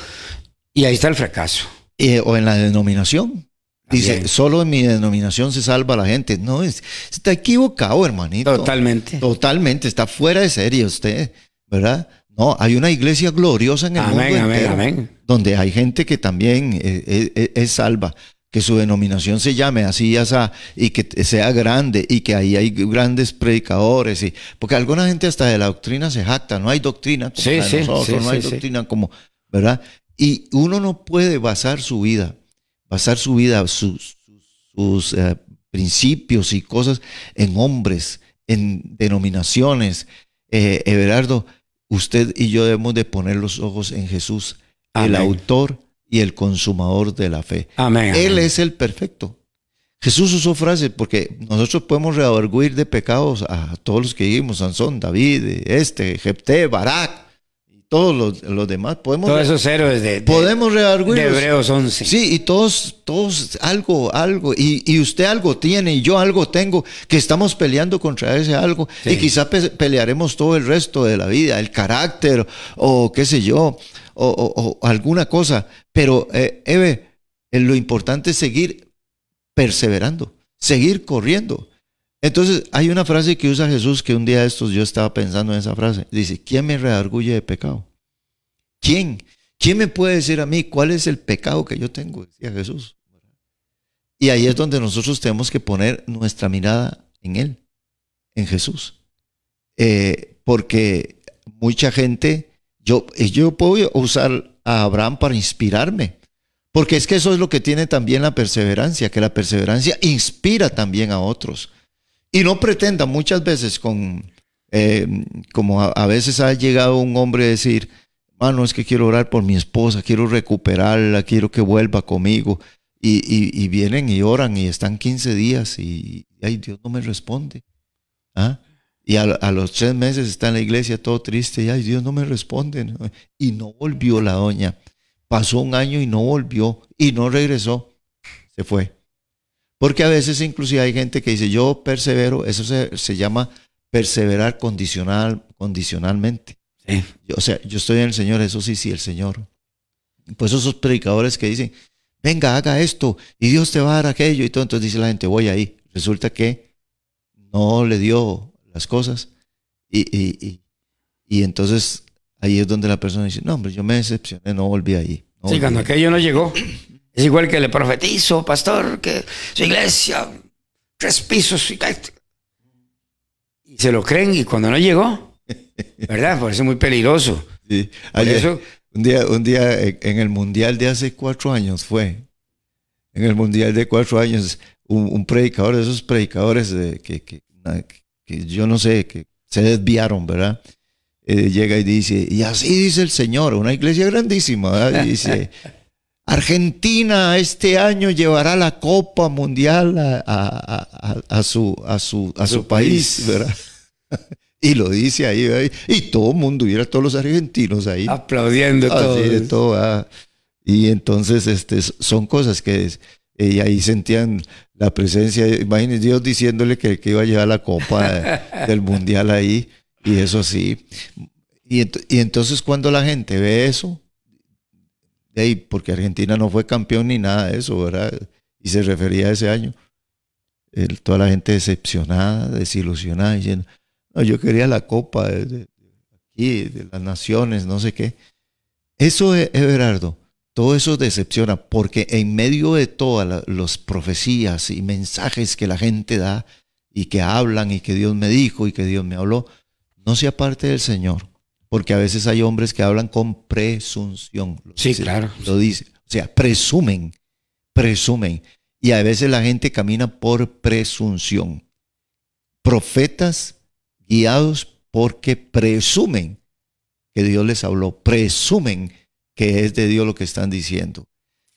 y ahí está el fracaso. Eh, o en la denominación. Dice, solo en mi denominación se salva la gente. No, es, está equivocado, hermanito. Totalmente. Totalmente, está fuera de serie usted, ¿verdad? No, hay una iglesia gloriosa en el Amén, mundo amén, entero, amén. donde hay gente que también eh, eh, es, salva, que su denominación se llame así y así, y que sea grande, y que ahí hay grandes predicadores, y, porque alguna gente hasta de la doctrina se jacta, no hay doctrina como Sí, sí, nosotros, sí, no hay doctrina como, ¿verdad? Y uno no puede basar su vida, basar su vida, sus, sus, eh, principios y cosas en hombres, en denominaciones. Eh, Everardo, usted y yo debemos de poner los ojos en Jesús, el autor y el consumador de la fe. Amén. Él amén. es el perfecto. Jesús usó frases porque nosotros podemos redarguir de pecados a todos los que vimos, Sansón, David, este, Jepté, Barak y todos los, los demás. Podemos, Todos esos héroes de, podemos Hebreos 11. Sí, y todos, todos algo, algo, y, y usted algo tiene y yo algo tengo, que estamos peleando contra ese algo, Sí. y quizá pe- pelearemos todo el resto de la vida, el carácter, o qué sé yo, o, alguna cosa. Pero, eh, Eve, eh, lo importante es seguir perseverando, seguir corriendo. Entonces, hay una frase que usa Jesús que un día de estos yo estaba pensando en esa frase. Dice, ¿quién me redarguye de pecado? ¿Quién? ¿Quién me puede decir a mí cuál es el pecado que yo tengo? Decía Jesús. Y ahí es donde nosotros tenemos que poner nuestra mirada en Él, en Jesús. Eh, porque mucha gente, yo, yo puedo usar a Abraham para inspirarme. Porque es que eso es lo que tiene también la perseverancia, que la perseverancia inspira también a otros. Y no pretenda muchas veces con, eh, como a, veces ha llegado un hombre a decir, mano, es que quiero orar por mi esposa, quiero recuperarla, quiero que vuelva conmigo. Y, y- y vienen y oran y están 15 días y, ay, Dios no me responde. ¿Ah? Y a, a los tres meses está en la iglesia todo triste y, ay, Dios no me responde. Y no volvió la doña. Pasó un año y no volvió y no regresó. Se fue. Porque a veces inclusive hay gente que dice, yo persevero, eso se, se llama perseverar condicional, condicionalmente. Sí. Yo- o sea, yo estoy en el Señor, eso sí, sí, el Señor. Pues esos predicadores que dicen, venga, haga esto y Dios te va a dar aquello y todo. Entonces dice la gente, voy ahí. Resulta que no le dio las cosas y, y, y, y entonces ahí es donde la persona dice, no, hombre, yo me decepcioné, no volví ahí. no Sí, volví cuando ahí". aquello no llegó. Es igual que le profetizo, pastor, que su iglesia, tres pisos, y y se lo creen y cuando no llegó, ¿verdad? Por eso es muy peligroso. Sí. Ayer- eso, Un día, un día en en el mundial de hace cuatro años fue. En el mundial de cuatro años, un, un predicador, de esos predicadores de- que, que- que yo no sé, que se desviaron, ¿verdad? Eh, llega y dice, y así dice el Señor, una iglesia grandísima, ¿verdad? Y dice, Argentina este año llevará la Copa Mundial a, a- a- a- a su, a, su, a su país, país. ¿verdad? Y lo dice ahí, ¿verdad? y todo el mundo, hubiera todos los argentinos ahí. aplaudiendo todo. Así todo, ah. Y entonces este, son cosas que es- y ahí sentían la presencia, imagínense Dios diciéndole que, que iba a llevar la copa del mundial ahí. Y eso sí. Y, y entonces cuando la gente ve eso, porque Argentina no fue campeón ni nada de eso, ¿verdad? Y se refería a ese año. toda la gente decepcionada, desilusionada, diciendo, no, yo quería la copa de, aquí, de las naciones, no sé qué. Eso, Everardo, todo eso decepciona, porque en medio de todas las profecías y mensajes que la gente da y que hablan y que Dios me dijo y que Dios me habló, no se aparte del Señor. Porque a veces hay hombres que hablan con presunción. sí, claro. Lo dice. O sea, presumen, presumen. Y a veces la gente camina por presunción. Profetas guiados porque presumen que Dios les habló, presumen que es de Dios lo que están diciendo.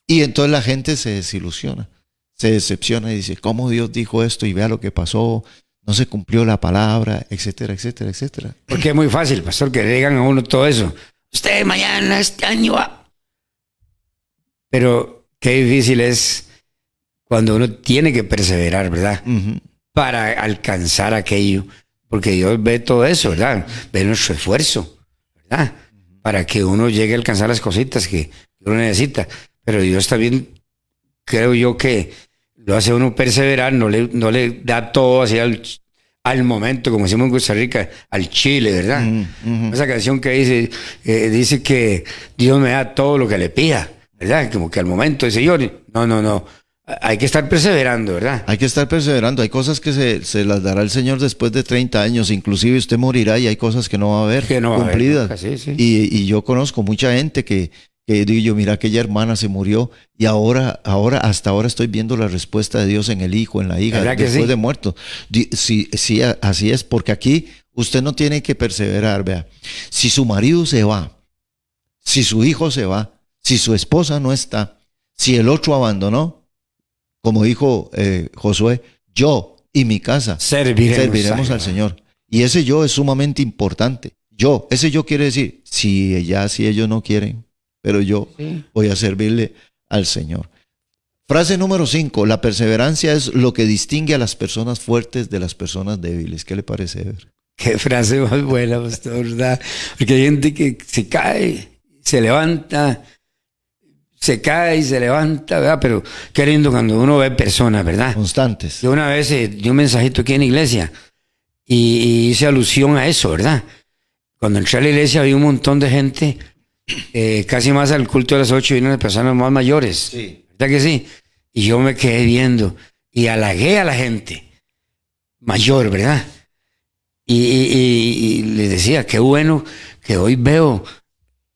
Y entonces la gente se desilusiona, se decepciona y dice, ¿cómo Dios dijo esto? Y vea lo que pasó, no se cumplió la palabra, etcétera, etcétera, etcétera. Porque es muy fácil, pastor, que digan a uno todo eso. Usted mañana, este año va. Pero qué difícil es cuando uno tiene que perseverar, ¿verdad? Para alcanzar aquello. Porque Dios ve todo eso, ¿verdad? Ve nuestro esfuerzo, ¿verdad? Para que uno llegue a alcanzar las cositas que uno necesita. Pero Dios también, creo yo que lo hace uno perseverar, no le, no le da todo así al, al momento, como decimos en Costa Rica, al chile, ¿verdad? Esa canción que dice, eh, dice que Dios me da todo lo que le pida, ¿verdad? Como que al momento dice, yo, no, no, no. Hay que estar perseverando, ¿verdad? Hay que estar perseverando. Hay cosas que se, se las dará el Señor después de 30 años. Inclusive usted morirá y hay cosas que no va a haber que no cumplidas. Va a haber, Y, y, yo conozco mucha gente que, que digo yo, mira, aquella hermana se murió y ahora, ahora, hasta ahora estoy viendo la respuesta de Dios en el hijo, en la hija, después de muerto. Sí, sí, así es, porque aquí usted no tiene que perseverar, vea. Si su marido se va, si su hijo se va, si su esposa no está, si el otro abandonó, como dijo eh, Josué, yo y mi casa serviremos, al Señor. Y ese yo es sumamente importante. Yo, ese yo quiere decir, si ya, si ellos no quieren, pero yo voy a servirle al Señor. Frase número 5, la perseverancia es lo que distingue a las personas fuertes de las personas débiles. ¿Qué le parece, Qué frase más buena, pastor, ¿verdad? Porque hay gente que se cae, se levanta, se cae y se levanta, ¿verdad? Pero qué lindo cuando uno ve personas, ¿verdad? Constantes. Yo una vez eh, di un mensajito aquí en la iglesia y, y hice alusión a eso, ¿verdad? Cuando entré a la iglesia había un montón de gente eh, casi más al culto de las ocho vienen las personas más mayores. Sí. ¿Verdad que sí? Y yo me quedé viendo y halagué a la gente mayor, ¿verdad? Y, le decía, qué bueno que hoy veo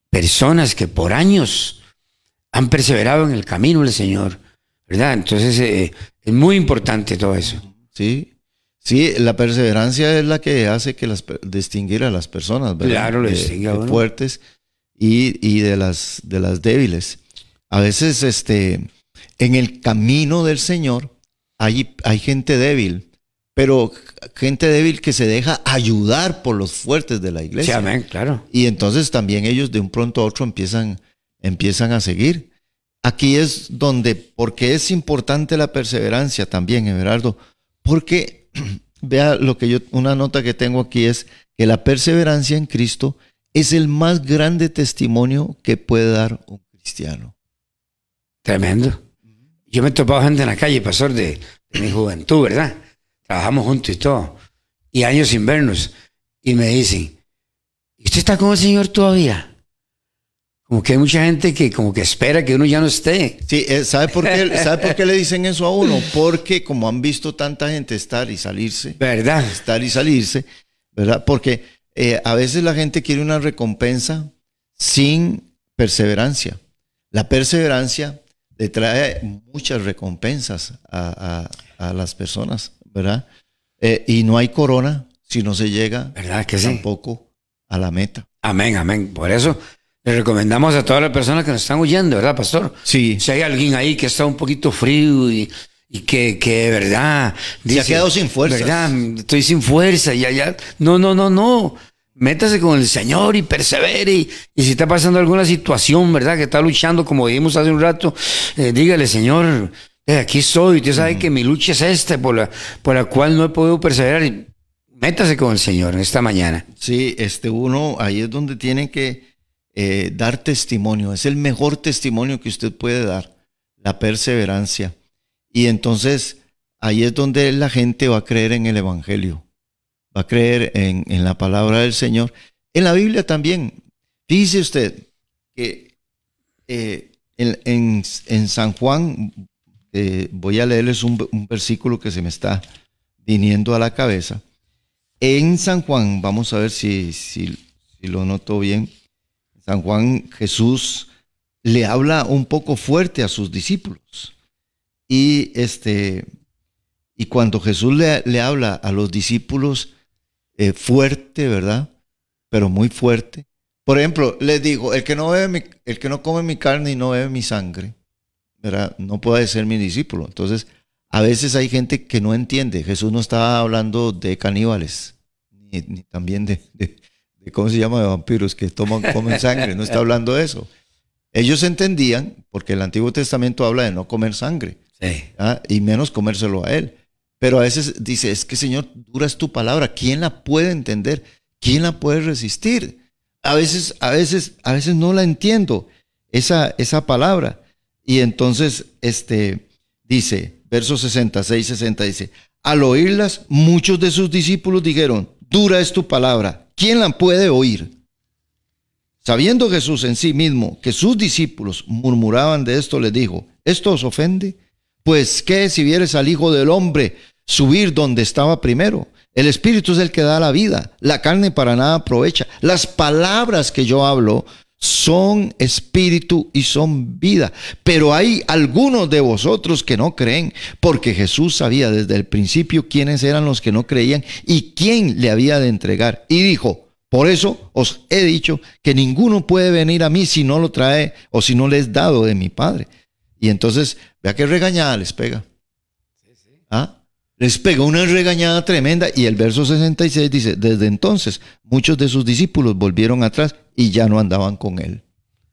personas que por años han perseverado en el camino del Señor, ¿verdad? Entonces eh, es muy importante todo eso. Sí, Sí, la perseverancia es la que hace que las distinguir a las personas, ¿verdad? Claro, lo distingue fuertes y, de, las, de las débiles. A veces este, en el camino del Señor hay, hay gente débil, pero gente débil que se deja ayudar por los fuertes de la iglesia. Sí, amén, claro. Y entonces también ellos de un pronto a otro empiezan, empiezan a seguir. Aquí es donde, porque es importante la perseverancia también, Everardo, porque vea lo que yo, una nota que tengo aquí es que la perseverancia en Cristo es el más grande testimonio que puede dar un cristiano. Tremendo. Yo me he topado gente en la calle, pastor, de, mi juventud, ¿verdad? Trabajamos juntos y todo. Y años sin vernos. Y me dicen, ¿y usted está con el Señor todavía? Como que hay mucha gente que como que espera que uno ya no esté. Sí, eh, ¿sabe por qué, ¿sabe por qué le dicen eso a uno? Porque como han visto tanta gente estar y salirse. ¿Verdad? Estar y salirse, ¿verdad? Porque eh, a veces la gente quiere una recompensa sin perseverancia. La perseverancia le trae muchas recompensas a, las personas, ¿verdad? Eh, y no hay corona si no se llega ¿verdad que tampoco a la meta. Amén, amén. Por eso le recomendamos a todas las personas que nos están oyendo, ¿verdad, pastor? Sí. Si hay alguien ahí que está un poquito frío y, que, que, verdad. se ha quedado sin fuerza. ¿Verdad? Estoy sin fuerza y allá. No, no, no, no métase con el Señor y persevere. Y, si está pasando alguna situación, ¿verdad? Que está luchando, como dijimos hace un rato, eh, dígale, Señor, eh, aquí estoy. Usted sabe que mi lucha es esta, por la, por la cual no he podido perseverar. Métase con el Señor en esta mañana. Sí, este uno ahí es donde tiene que eh, dar testimonio. Es el mejor testimonio que usted puede dar, la perseverancia. Y entonces ahí es donde la gente va a creer en el Evangelio, va a creer en, en la palabra del Señor. En la Biblia también. Dice usted que eh, en, en- San Juan, eh, voy a leerles un, un versículo que se me está viniendo a la cabeza. En San Juan, vamos a ver si, si, si lo noto bien. San Juan Jesús le habla un poco fuerte a sus discípulos. Y este y cuando Jesús le, le habla a los discípulos eh, fuerte, ¿verdad? Pero muy fuerte. Por ejemplo, les digo, el que no bebe el que no come mi carne y no bebe mi sangre, ¿verdad? No puede ser mi discípulo. Entonces, a veces hay gente que no entiende. Jesús no estaba hablando de caníbales, ni, también de, ¿cómo se llama? De vampiros que toman, comen sangre. No está hablando de eso. Ellos entendían, porque el Antiguo Testamento habla de no comer sangre, Sí. ¿ah? y menos comérselo a él. Pero a veces dice, es que Señor, dura es tu palabra. ¿Quién la puede entender? ¿Quién la puede resistir? A veces, a veces, a veces no la entiendo, esa, esa palabra. Y entonces, este, dice, verso 66, 60, dice, al oírlas, muchos de sus discípulos dijeron, dura es tu palabra, ¿quién la puede oír? Sabiendo Jesús en sí mismo que sus discípulos murmuraban de esto, les dijo, ¿esto os ofende? Pues qué si vieres al Hijo del Hombre subir donde estaba primero. El Espíritu es el que da la vida, la carne para nada aprovecha. Las palabras que yo hablo son espíritu y son vida. Pero hay algunos de vosotros que no creen, porque Jesús sabía desde el principio quiénes eran los que no creían y quién le había de entregar. Y dijo, por eso os he dicho que ninguno puede venir a mí si no lo trae o si no le es dado de mi Padre. Y entonces, vea qué regañada les pega. ¿Ah? Les pega una regañada tremenda y el verso 66 dice, desde entonces muchos de sus discípulos volvieron atrás y ya no andaban con él.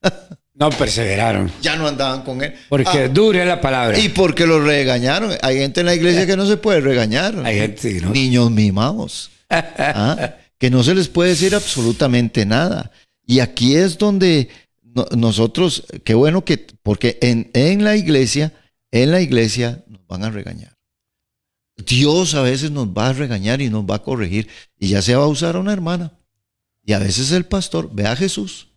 No perseveraron. Ya no andaban con él. Porque Ah, dure la palabra. y porque lo regañaron. Hay gente en la iglesia que no se puede regañar. Hay gente no. Niños mimados. ¿Ah? Que no se les puede decir absolutamente nada. Y aquí es donde no- nosotros, qué bueno que, porque en, en la iglesia, en la iglesia nos van a regañar. Dios a veces nos va a regañar y nos va a corregir. Y ya se va a usar a una hermana. Y a veces el pastor, ve a Jesús.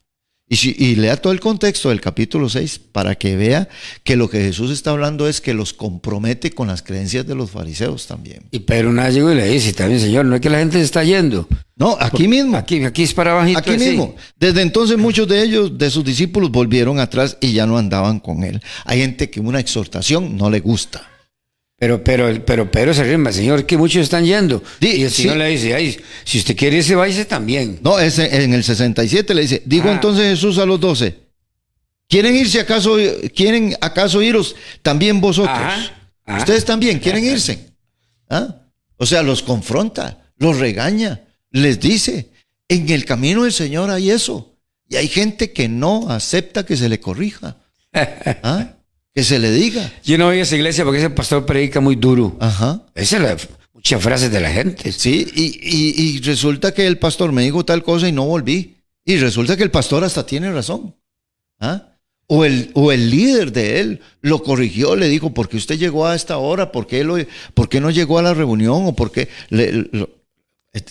Y, si, y lea todo el contexto del capítulo 6 para que vea que lo que Jesús está hablando es que los compromete con las creencias de los fariseos también. Y Pedro una vez llegó y le dice, también señor, no es que la gente se está yendo. No, aquí mismo. Aquí, aquí es para. Aquí mismo. Desde entonces muchos de ellos, de sus discípulos, volvieron atrás y ya no andaban con él. Hay gente que una exhortación no le gusta. Pero, pero, pero Pedro se rima, señor, que muchos están yendo. Y el Señor sí. le dice, ay, si usted quiere irse, váyase también. No, es en el 67 le dice, dijo Ah. entonces Jesús a los doce, ¿quieren irse acaso, quieren acaso iros también vosotros? Ajá, ajá. Ustedes también quieren irse. ¿Ah? O sea, los confronta, los regaña, les dice, en el camino del Señor hay eso. Y hay gente que no acepta que se le corrija. ¿Ah? Que se le diga. Yo no voy a esa iglesia porque ese pastor predica muy duro. Ajá. Esa es la, muchas frases de la gente. Sí, y, y- y resulta que el pastor me dijo tal cosa y no volví. Y resulta que el pastor hasta tiene razón. ¿Ah? O el, o el líder de él lo corrigió, le dijo, ¿por qué usted llegó a esta hora? ¿Por qué, lo- por qué no llegó a la reunión? ¿O por qué le- lo-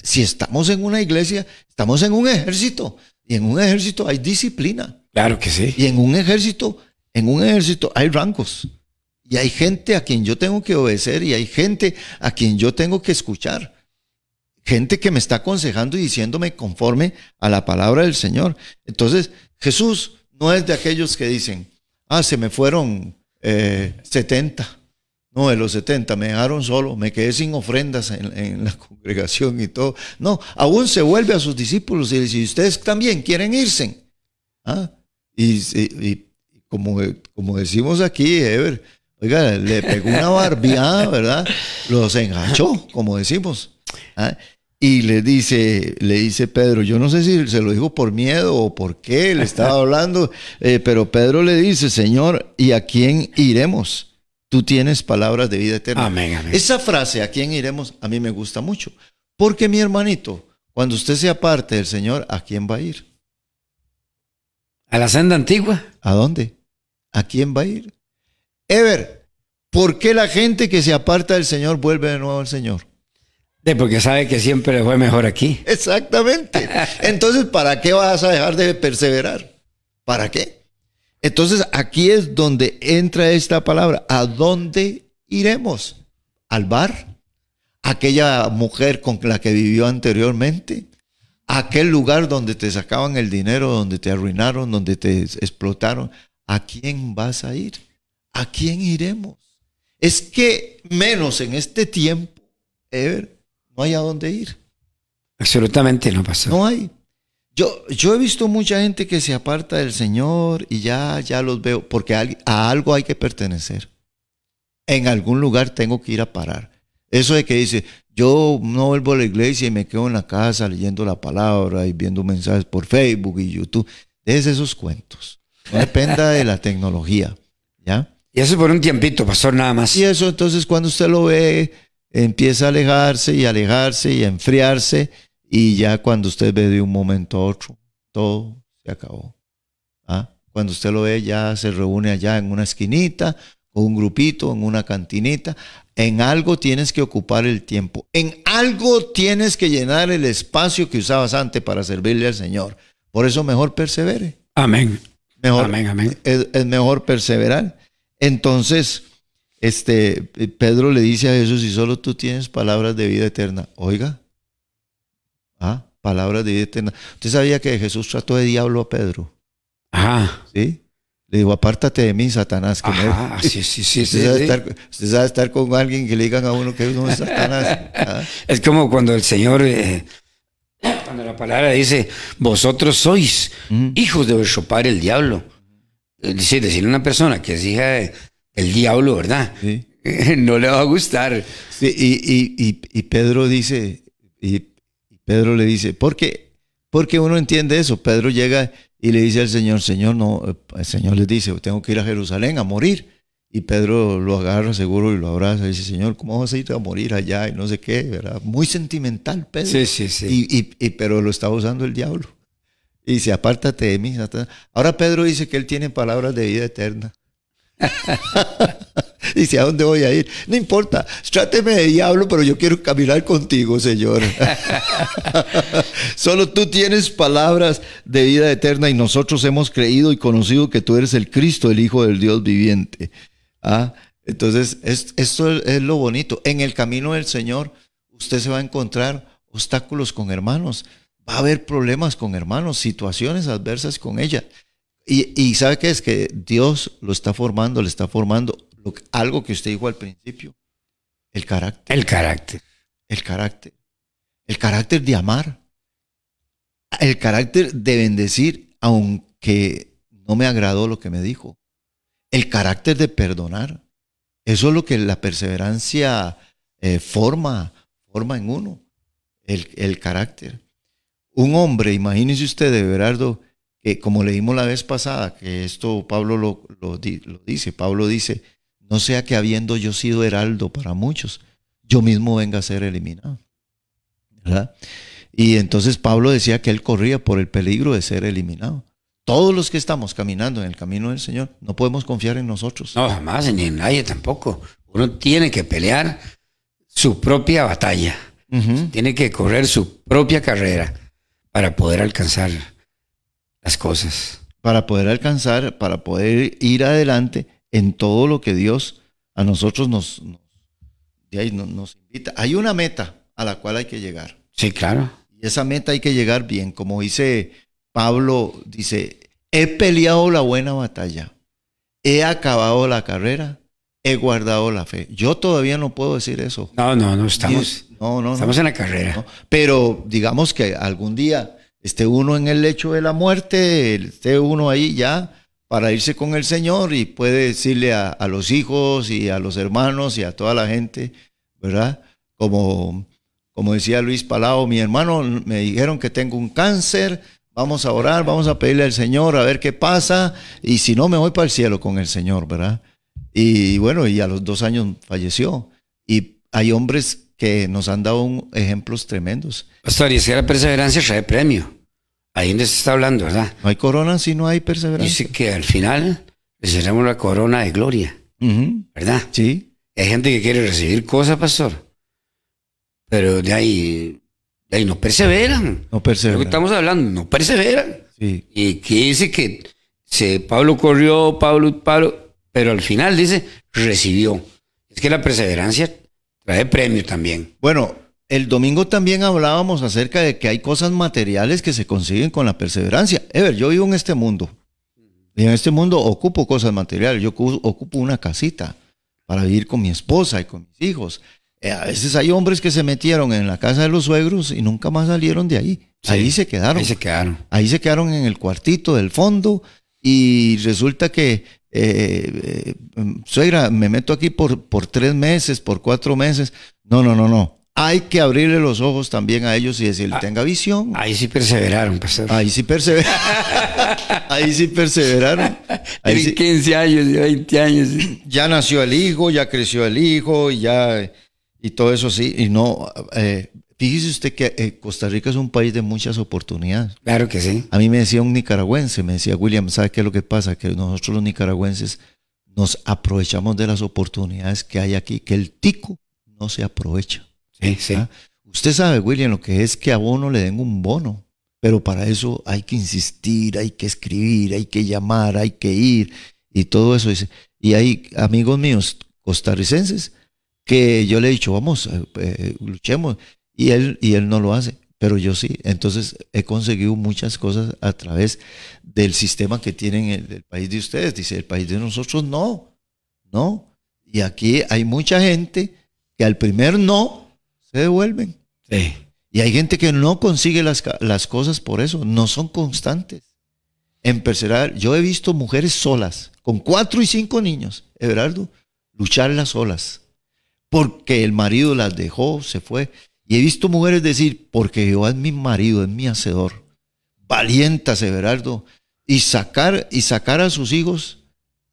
si estamos en una iglesia, estamos en un ejército. Y en un ejército hay disciplina. Claro que sí. Y en un ejército, en un ejército hay rangos. Y hay gente a quien yo tengo que obedecer y hay gente a quien yo tengo que escuchar. Gente que me está aconsejando y diciéndome conforme a la palabra del Señor. Entonces, Jesús no es de aquellos que dicen, ah, se me fueron eh, 70. No, de los 70 me dejaron solo, me quedé sin ofrendas en, la congregación y todo. No, aún se vuelve a sus discípulos y dice, ustedes también quieren irse. ¿Ah? Y como, como decimos aquí, Ever, oiga, le pegó una barbiada, ¿verdad? Los enganchó, como decimos. ¿Ah? Y le dice, le dice Pedro, yo no sé si se lo dijo por miedo o por qué le estaba hablando, eh, pero Pedro le dice, Señor, ¿y a quién iremos? Tú tienes palabras de vida eterna. Amén, amén. Esa frase, ¿a quién iremos? A mí me gusta mucho, Porque mi hermanito, cuando usted se aparte del Señor, ¿a quién va a ir? A la senda antigua. ¿A dónde? ¿A quién va a ir? Ever, ¿por qué la gente que se aparta del Señor vuelve de nuevo al Señor? De porque sabe que siempre le fue mejor aquí. Exactamente. Entonces, ¿para qué vas a dejar de perseverar? ¿Para qué? Entonces, aquí es donde entra esta palabra. ¿A dónde iremos? ¿Al bar? ¿Aquella mujer con la que vivió anteriormente? ¿Aquel lugar donde te sacaban el dinero, donde te arruinaron, donde te explotaron? ¿A quién vas a ir? ¿A quién iremos? Es que menos en este tiempo, Ever, no hay a dónde ir. Absolutamente no pasó. No hay. Yo, yo he visto mucha gente que se aparta del Señor y ya, ya los veo, porque a, a algo hay que pertenecer. En algún lugar tengo que ir a parar. Eso de que dice, yo no vuelvo a la iglesia y me quedo en la casa leyendo la palabra y viendo mensajes por Facebook y YouTube. Es esos cuentos. No dependa de la tecnología. ¿Ya? Y eso por un tiempito, pastor, nada más. Y eso entonces cuando usted lo ve, empieza a alejarse y alejarse y a enfriarse y ya cuando usted ve de un momento a otro, todo se acabó. ¿Ah? Cuando usted lo ve ya se reúne allá en una esquinita, con un grupito, en una cantinita. En algo tienes que ocupar el tiempo. En algo tienes que llenar el espacio que usabas antes para servirle al Señor. Por eso mejor persevere. Amén. Mejor, Amén, amén. Es, es mejor perseverar. Entonces, este, Pedro le dice a Jesús, si solo tú tienes palabras de vida eterna, oiga, ah, palabras de vida eterna. ¿Usted sabía que Jesús trató de diablo a Pedro? Ajá. ¿Sí? Le dijo, apártate de mí, Satanás. Que me- sí, sí, sí. usted, sí, sabe sí. Estar, usted sabe estar con alguien que le digan a uno que uno es Satanás. Ah, Es como cuando el Señor, eh, cuando la palabra dice, vosotros sois Mm. hijos de vuestro padre el diablo. Es decir, decirle a una persona que es hija de- del diablo, ¿verdad? Sí. No le va a gustar. Sí, y, y- y- Pedro dice, y, Pedro le dice, ¿por qué? Porque uno entiende eso. Pedro llega y le dice al Señor, Señor, no, eh, el Señor le dice, tengo que ir a Jerusalén a morir. Y Pedro lo agarra seguro y lo abraza y dice, Señor, ¿cómo vas a ir a morir allá? Y no sé qué, ¿verdad? Muy sentimental, Pedro. Sí, sí, sí. Y, y- y- pero lo está usando el diablo. Y dice, apártate de mí. Satanás". Ahora Pedro dice que él tiene palabras de vida eterna. dice, ¿a dónde voy a ir? No importa, tráteme de diablo, pero yo quiero caminar contigo, Señor. Solo tú tienes palabras de vida eterna y nosotros hemos creído y conocido que tú eres el Cristo, el Hijo del Dios viviente. ¿Ah? Entonces, es- esto es, lo bonito. En el camino del Señor, usted se va a encontrar obstáculos con hermanos. Va a haber problemas con hermanos, situaciones adversas con ella. Y, y sabe qué es que Dios lo está formando, le está formando lo algo que usted dijo al principio, el carácter, El carácter. el carácter, el carácter de amar, el carácter de bendecir, aunque no me agradó lo que me dijo, el carácter de perdonar. Eso es lo que la perseverancia eh, forma, forma en uno, el, el carácter. Un hombre, imagínese usted, de Berardo, que como leímos la vez pasada, que esto Pablo lo, lo di- lo dice, Pablo dice, no sea que habiendo yo sido heraldo para muchos, yo mismo venga a ser eliminado. Y entonces Pablo decía que él corría por el peligro de ser eliminado. Todos los que estamos caminando en el camino del Señor, no podemos confiar en nosotros. No, jamás, ni en nadie tampoco. Uno tiene que pelear su propia batalla. Tiene que correr su propia carrera para poder alcanzar las cosas. Para poder alcanzar, para poder ir adelante en todo lo que Dios a nosotros nos, nos, de ahí nos, nos invita. Hay una meta a la cual hay que llegar. Sí, claro. Y esa meta hay que llegar bien. Como dice Pablo, dice, he peleado la buena batalla, he acabado la carrera, he guardado la fe. Yo todavía no puedo decir eso. No, no, no, estamos, No, no, no. estamos en la carrera. Pero digamos que algún día esté uno en el lecho de la muerte, esté uno ahí ya para irse con el Señor y puede decirle a, a los hijos y a los hermanos y a toda la gente, ¿verdad? Como, como decía Luis Palau, mi hermano, me dijeron que tengo un cáncer, vamos a orar, vamos a pedirle al Señor a ver qué pasa y si no me voy para el cielo con el Señor, ¿verdad? Y bueno, y a los dos años falleció. Y hay hombres que nos han dado un- ejemplos tremendos. Pastor, y es que la perseverancia trae premio. Ahí donde se está hablando, ¿verdad? No hay corona si no hay perseverancia. Dice que al final recibiremos la corona de gloria, ¿verdad? Sí, Hay gente que quiere recibir cosas, pastor. Pero de ahí, de ahí no perseveran. no De lo que perseveran. estamos hablando, no perseveran. Sí, Y que dice que se, Pablo corrió, Pablo, Pablo, pero al final dice, recibió. Es que la perseverancia trae premio también. Bueno, el domingo también hablábamos acerca de que hay cosas materiales que se consiguen con la perseverancia. Ever, yo vivo en este mundo. Y en este mundo ocupo cosas materiales. Yo ocu- ocupo una casita para vivir con mi esposa y con mis hijos. Eh, a veces hay hombres que se metieron en la casa de los suegros y nunca más salieron de ahí. Sí, ahí se quedaron. Ahí se quedaron. Ahí se quedaron en el cuartito del fondo y resulta que, eh, eh, suegra, me meto aquí por, por tres meses, por cuatro meses. No, no, no, no. Hay que abrirle los ojos también a ellos y decirle, Ah, tenga visión. Ahí sí perseveraron, pastor. Ahí sí perseveraron. Ahí sí perseveraron. Ahí Tienen sí- 15 años, 20 años. ya nació el hijo, ya creció el hijo, y ya y todo eso sí. Y no, eh, fíjese usted que eh, Costa Rica es un país de muchas oportunidades. Claro que sí. A mí me decía un nicaragüense, me decía William, ¿sabe qué es lo que pasa? Que nosotros los nicaragüenses nos aprovechamos de las oportunidades que hay aquí, que el tico no se aprovecha. Sí, sí. ¿ah? Usted sabe, William, lo que es que a uno le den un bono, pero para eso hay que insistir, hay que escribir, hay que llamar, hay que ir y todo eso. Y hay amigos míos costarricenses que yo le he dicho, vamos, eh, eh, luchemos, y él, y él no lo hace, pero yo sí. Entonces he conseguido muchas cosas a través del sistema que tienen el, el país de ustedes. Dice, el país de nosotros no, no. Y aquí hay mucha gente que al primer no se devuelven. Sí. Y hay gente que no consigue las, las cosas por eso, no son constantes. En perseverar, yo he visto mujeres solas, con cuatro y cinco niños, Everardo, lucharlas solas, porque el marido las dejó, se fue. Y he visto mujeres decir, porque Jehová es mi marido, es mi hacedor. Valientas, Everardo, y sacar, y sacar a sus hijos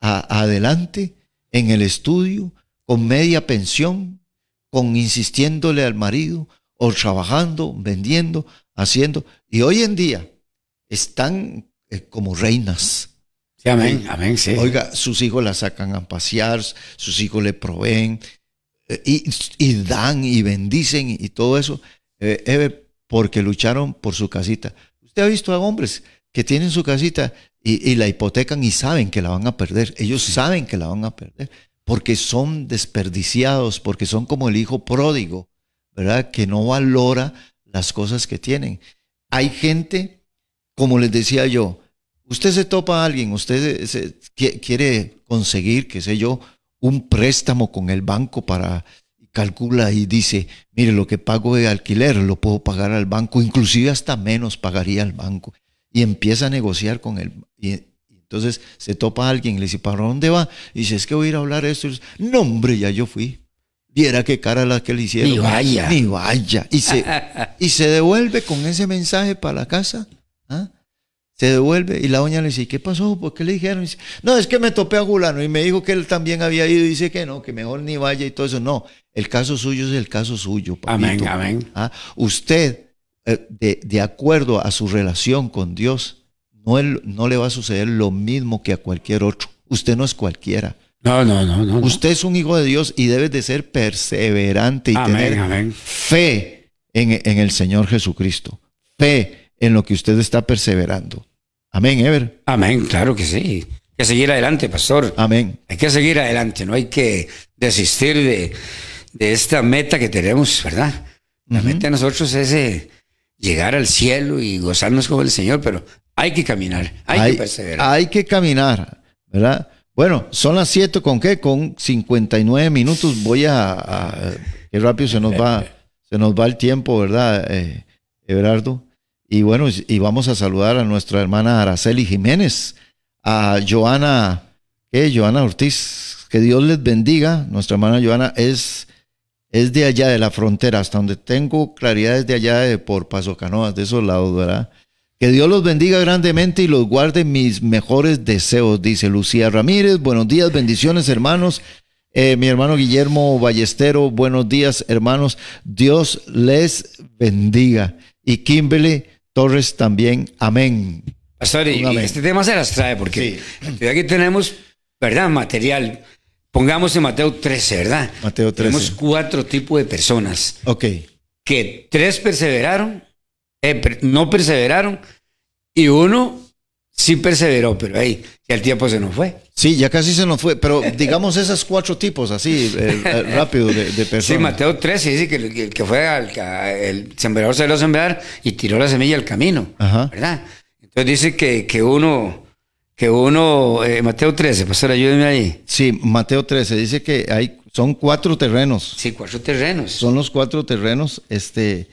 a- adelante en el estudio, con media pensión, con insistiéndole al marido, o trabajando, vendiendo, haciendo. Y hoy en día están eh, como reinas. Sí, amén, amén, sí. Oiga, sus hijos la sacan a pasear, sus hijos le proveen y, y dan y bendicen y todo eso, eh, Ever, porque lucharon por su casita. Usted ha visto a hombres que tienen su casita y, y la hipotecan y saben que la van a perder. Ellos saben que la van a perder porque son desperdiciados, porque son como el hijo pródigo, ¿verdad? Que no valora las cosas que tienen. Hay gente, como les decía yo, usted se topa a alguien, usted se- qui- quiere conseguir, qué sé yo, un préstamo con el banco para calcula y dice, mire, lo que pago de alquiler lo puedo pagar al banco, inclusive hasta menos pagaría al banco. Y empieza a negociar con él. Y, y entonces se topa a alguien y le dice, ¿para dónde va? Y dice, es que voy a ir a hablar esto. Y dice, no, hombre, ya yo fui. Viera qué cara la que le hicieron. Ni vaya. Ni vaya. Y se, y se devuelve con ese mensaje para la casa. ¿ah? Se devuelve y la doña le dice, ¿y qué pasó? ¿Por qué le dijeron? Dice, no, es que me topé a Gulano y me dijo que él también había ido y dice que no, que mejor ni vaya y todo eso. No, el caso suyo es el caso suyo. papito. Amén, amén. ¿Ah? Usted, eh, de, de acuerdo a su relación con Dios, no, él- no le va a suceder lo mismo que a cualquier otro. Usted no es cualquiera. No, no, no, no. no. Usted es un hijo de Dios y debe de ser perseverante y amén, tener amén. fe en, en el Señor Jesucristo. Fe en lo que usted está perseverando. Amén, Ever. Amén, claro que sí. Hay que seguir adelante, pastor. Amén. Hay que seguir adelante, no hay que desistir de, de esta meta que tenemos, ¿verdad? La meta de nosotros es eh, llegar al cielo y gozarnos con el Señor, pero hay que caminar, hay, que perseverar. hay que caminar, ¿verdad? Bueno, son las 7 con qué? Con 59 minutos. Voy a, a- qué rápido se nos va, se nos va el tiempo, ¿verdad, eh, Everardo? Y bueno, y vamos a saludar a nuestra hermana Araceli Jiménez, a Joana, ¿qué? Joana Ortiz. Que Dios les bendiga. Nuestra hermana Joana es, es de allá de la frontera, hasta donde tengo claridad es de allá de por Paso Canoas, de esos lados, ¿verdad? Que Dios los bendiga grandemente y los guarde mis mejores deseos, dice Lucía Ramírez. Buenos días, bendiciones, hermanos. Eh, mi hermano Guillermo Ballestero, buenos días, hermanos. Dios les bendiga. Y Kimberly Torres también. Amén. Pastor, y, amén. este tema se las trae porque aquí tenemos, ¿verdad? Material. Pongamos en Mateo 13, ¿verdad? Mateo 13. Tenemos cuatro tipos de personas. Ok. Que tres perseveraron, eh, no perseveraron, y uno sí perseveró, pero ahí ya el tiempo se nos fue. Sí, ya casi se nos fue, pero digamos esas cuatro tipos así, eh, eh, rápido, de, de personas. Sí, Mateo 13 dice que el, que fue al, el sembrador salió a sembrar y tiró la semilla al camino, Ajá. ¿verdad? Entonces dice que, que uno, que uno, eh, Mateo 13, pastor, ayúdeme ahí. Sí, Mateo 13 dice que hay, son cuatro terrenos. Sí, cuatro terrenos. Son los cuatro terrenos este,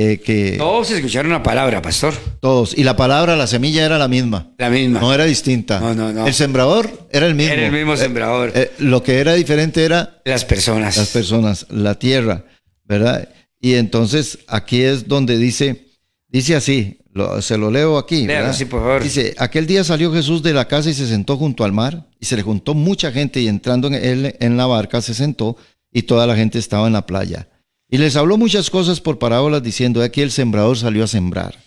eh, que Todos escucharon una palabra, pastor. todos. Y la palabra, la semilla era la misma. La misma. No era distinta. No, no, no. El sembrador era el mismo. Era el mismo Eh, sembrador. eh, lo que era diferente era Las personas. las personas, la tierra, ¿verdad? Y entonces aquí es donde dice, dice así, lo- se lo leo aquí. Léalo, sí, por favor. Dice, aquel día salió Jesús de la casa y se sentó junto al mar y se le juntó mucha gente y entrando en él en la barca se sentó y toda la gente estaba en la playa. Y les habló muchas cosas por parábolas diciendo, aquí el sembrador salió a sembrar.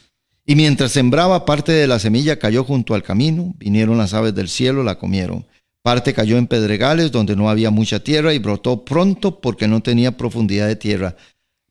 Y mientras sembraba, parte de la semilla cayó junto al camino, vinieron las aves del cielo, la comieron. Parte cayó en pedregales donde no había mucha tierra y brotó pronto porque no tenía profundidad de tierra.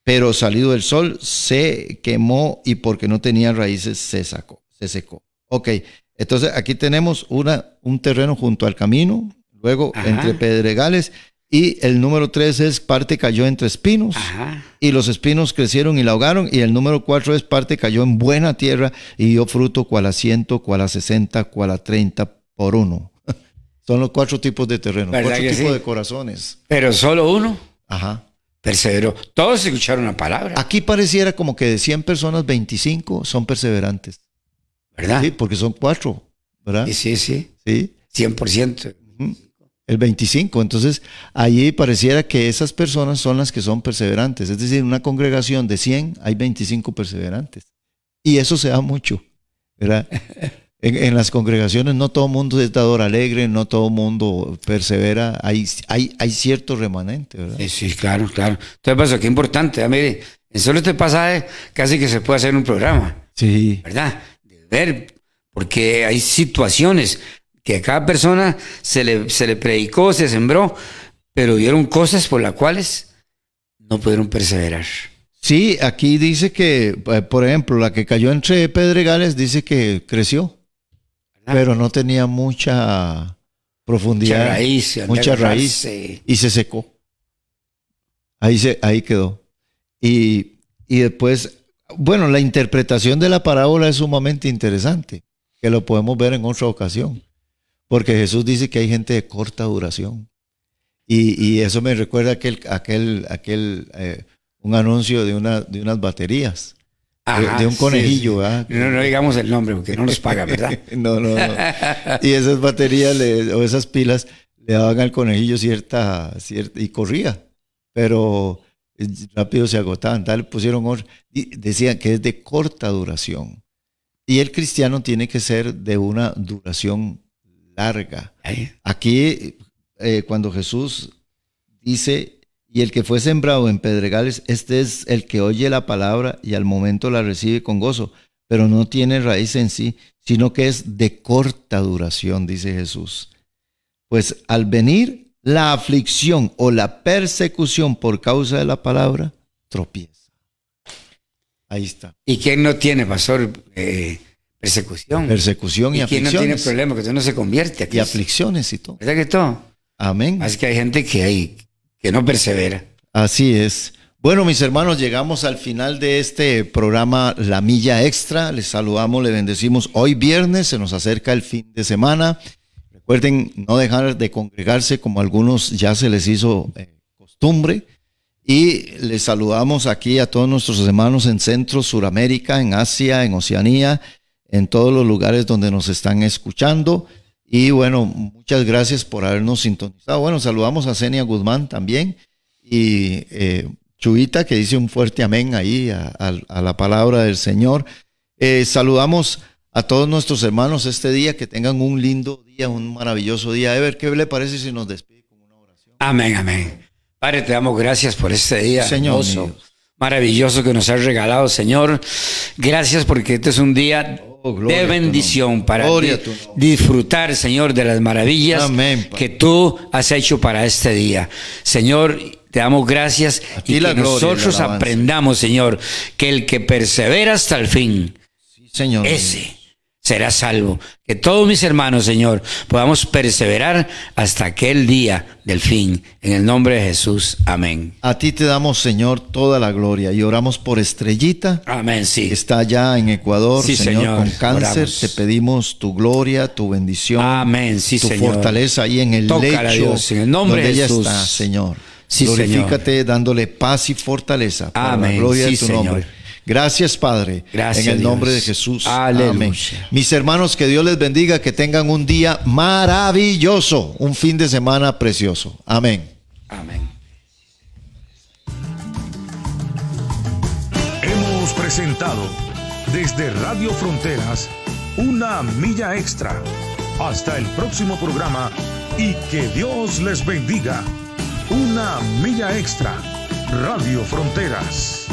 Pero salido el sol se quemó y porque no tenía raíces se sacó, se secó. Ok, entonces aquí tenemos una, un terreno junto al camino, luego Ajá. entre pedregales y el número tres es parte cayó entre espinos Ajá. y los espinos crecieron y la ahogaron. Y el número cuatro es parte cayó en buena tierra y dio fruto cual a ciento, cual a sesenta, cual a treinta por uno. Son los cuatro tipos de terreno, ¿Verdad cuatro tipos sí? de corazones. Pero solo uno Ajá. perseveró. Todos escucharon una palabra, Aquí pareciera como que de 100 personas, 25 son perseverantes. ¿verdad? Sí, porque son cuatro, ¿verdad? Sí, sí, sí. Sí. 100%. Ujú. El 25. Entonces, allí pareciera que esas personas son las que son perseverantes. Es decir, en una congregación de 100 hay 25 perseverantes. Y eso se da mucho, ¿verdad? En, en las congregaciones no todo el mundo es dador alegre, no todo el mundo persevera. Hay, hay, hay cierto remanente, ¿verdad? Sí, sí, claro, claro. Entonces, pasó, qué importante. Mire, en solo este pasaje casi que se puede hacer un programa, Sí. ¿verdad? De ver, porque hay situaciones que a cada persona se le, se le predicó, se sembró, pero vieron cosas por las cuales no pudieron perseverar. Sí, aquí dice que, eh, por ejemplo, la que cayó entre pedregales dice que creció, ¿verdad? pero no tenía mucha profundidad. Mucha raíz, mucha raíz. y se secó. Ahí, se, ahí quedó. Y, y después, bueno, la interpretación de la parábola es sumamente interesante, que lo podemos ver en otra ocasión, porque Jesús dice que hay gente de corta duración. Y, y eso me recuerda aquel, aquel, aquel eh, un anuncio de, una, de unas baterías, de, Ajá, de un conejillo, sí. ¿verdad? No, no digamos el nombre porque no nos pagan, ¿verdad? No, no, no. Y esas baterías le- o esas pilas le daban al conejillo cierta, cierta y corría, pero eh, rápido se agotaban. Tal pusieron y decían que es de corta duración. Y el cristiano tiene que ser de una duración larga. Aquí, eh, cuando Jesús dice, y el que fue sembrado en pedregales, este es el que oye la palabra y al momento la recibe con gozo, pero no tiene raíz en sí, sino que es de corta duración, dice Jesús. Pues al venir la aflicción o la persecución por causa de la palabra, tropieza. Ahí está. ¿Y quién no tiene, pastor, eh, persecución? Persecución y, ¿Y quién no tiene aflicciones. problema? Que usted no se convierte aquí. y aflicciones y todo. ¿Verdad que todo? Amén. Así que hay gente que, hay, que no persevera. Así es. Bueno, mis hermanos, llegamos al final de este programa La Milla Extra. Les saludamos, les bendecimos. Hoy viernes se nos acerca el fin de semana. Recuerden no dejar de congregarse como a algunos ya se les hizo eh, costumbre. Y les saludamos aquí a todos nuestros hermanos en Centro, Suramérica, en Asia, en Oceanía, en todos los lugares donde nos están escuchando. Y bueno, muchas gracias por habernos sintonizado. Bueno, saludamos a Zenia Guzmán también y eh, Chuita que dice un fuerte amén ahí a, a- a la palabra del Señor. Eh, saludamos a todos nuestros hermanos este día, que tengan un lindo día, un maravilloso día. Ever, ¿qué le parece si nos despide con una oración? Amén, amén. Padre, te damos gracias por este día Señor hermoso, mío. Maravilloso que nos has regalado, Señor. Gracias porque este es un día Oh, de bendición para disfrutar, Señor, de las maravillas Amén, que tú has hecho para este día. Señor, te damos gracias y que gloria nosotros aprendamos, Señor, que el que persevera hasta el fin, Sí, Señor. ese será salvo. Que todos mis hermanos, Señor, podamos perseverar hasta aquel día del fin. En el nombre de Jesús. Amén. A ti te damos, Señor, toda la gloria y oramos por Estrellita. Amén, sí. que Está allá en Ecuador, Sí, Señor, Señor. con cáncer. Oramos. Te pedimos tu gloria, tu bendición, Amén, sí, tu Señor. fortaleza ahí en el Tócala, lecho Dios, en el nombre donde de ella Jesús. está, Señor. Sí, Glorifícate dándole paz y fortaleza para Amén, la gloria sí, de tu Señor. nombre. Gracias, Padre. Gracias, En el nombre de. Jesús. Aleluya. Amén. Mis hermanos, que Dios les bendiga, que tengan un día maravilloso, un fin de semana precioso. Amén. Amén. Hemos presentado desde Radio Fronteras una milla extra. Hasta el próximo programa y que Dios les bendiga. Una milla extra. Radio Fronteras.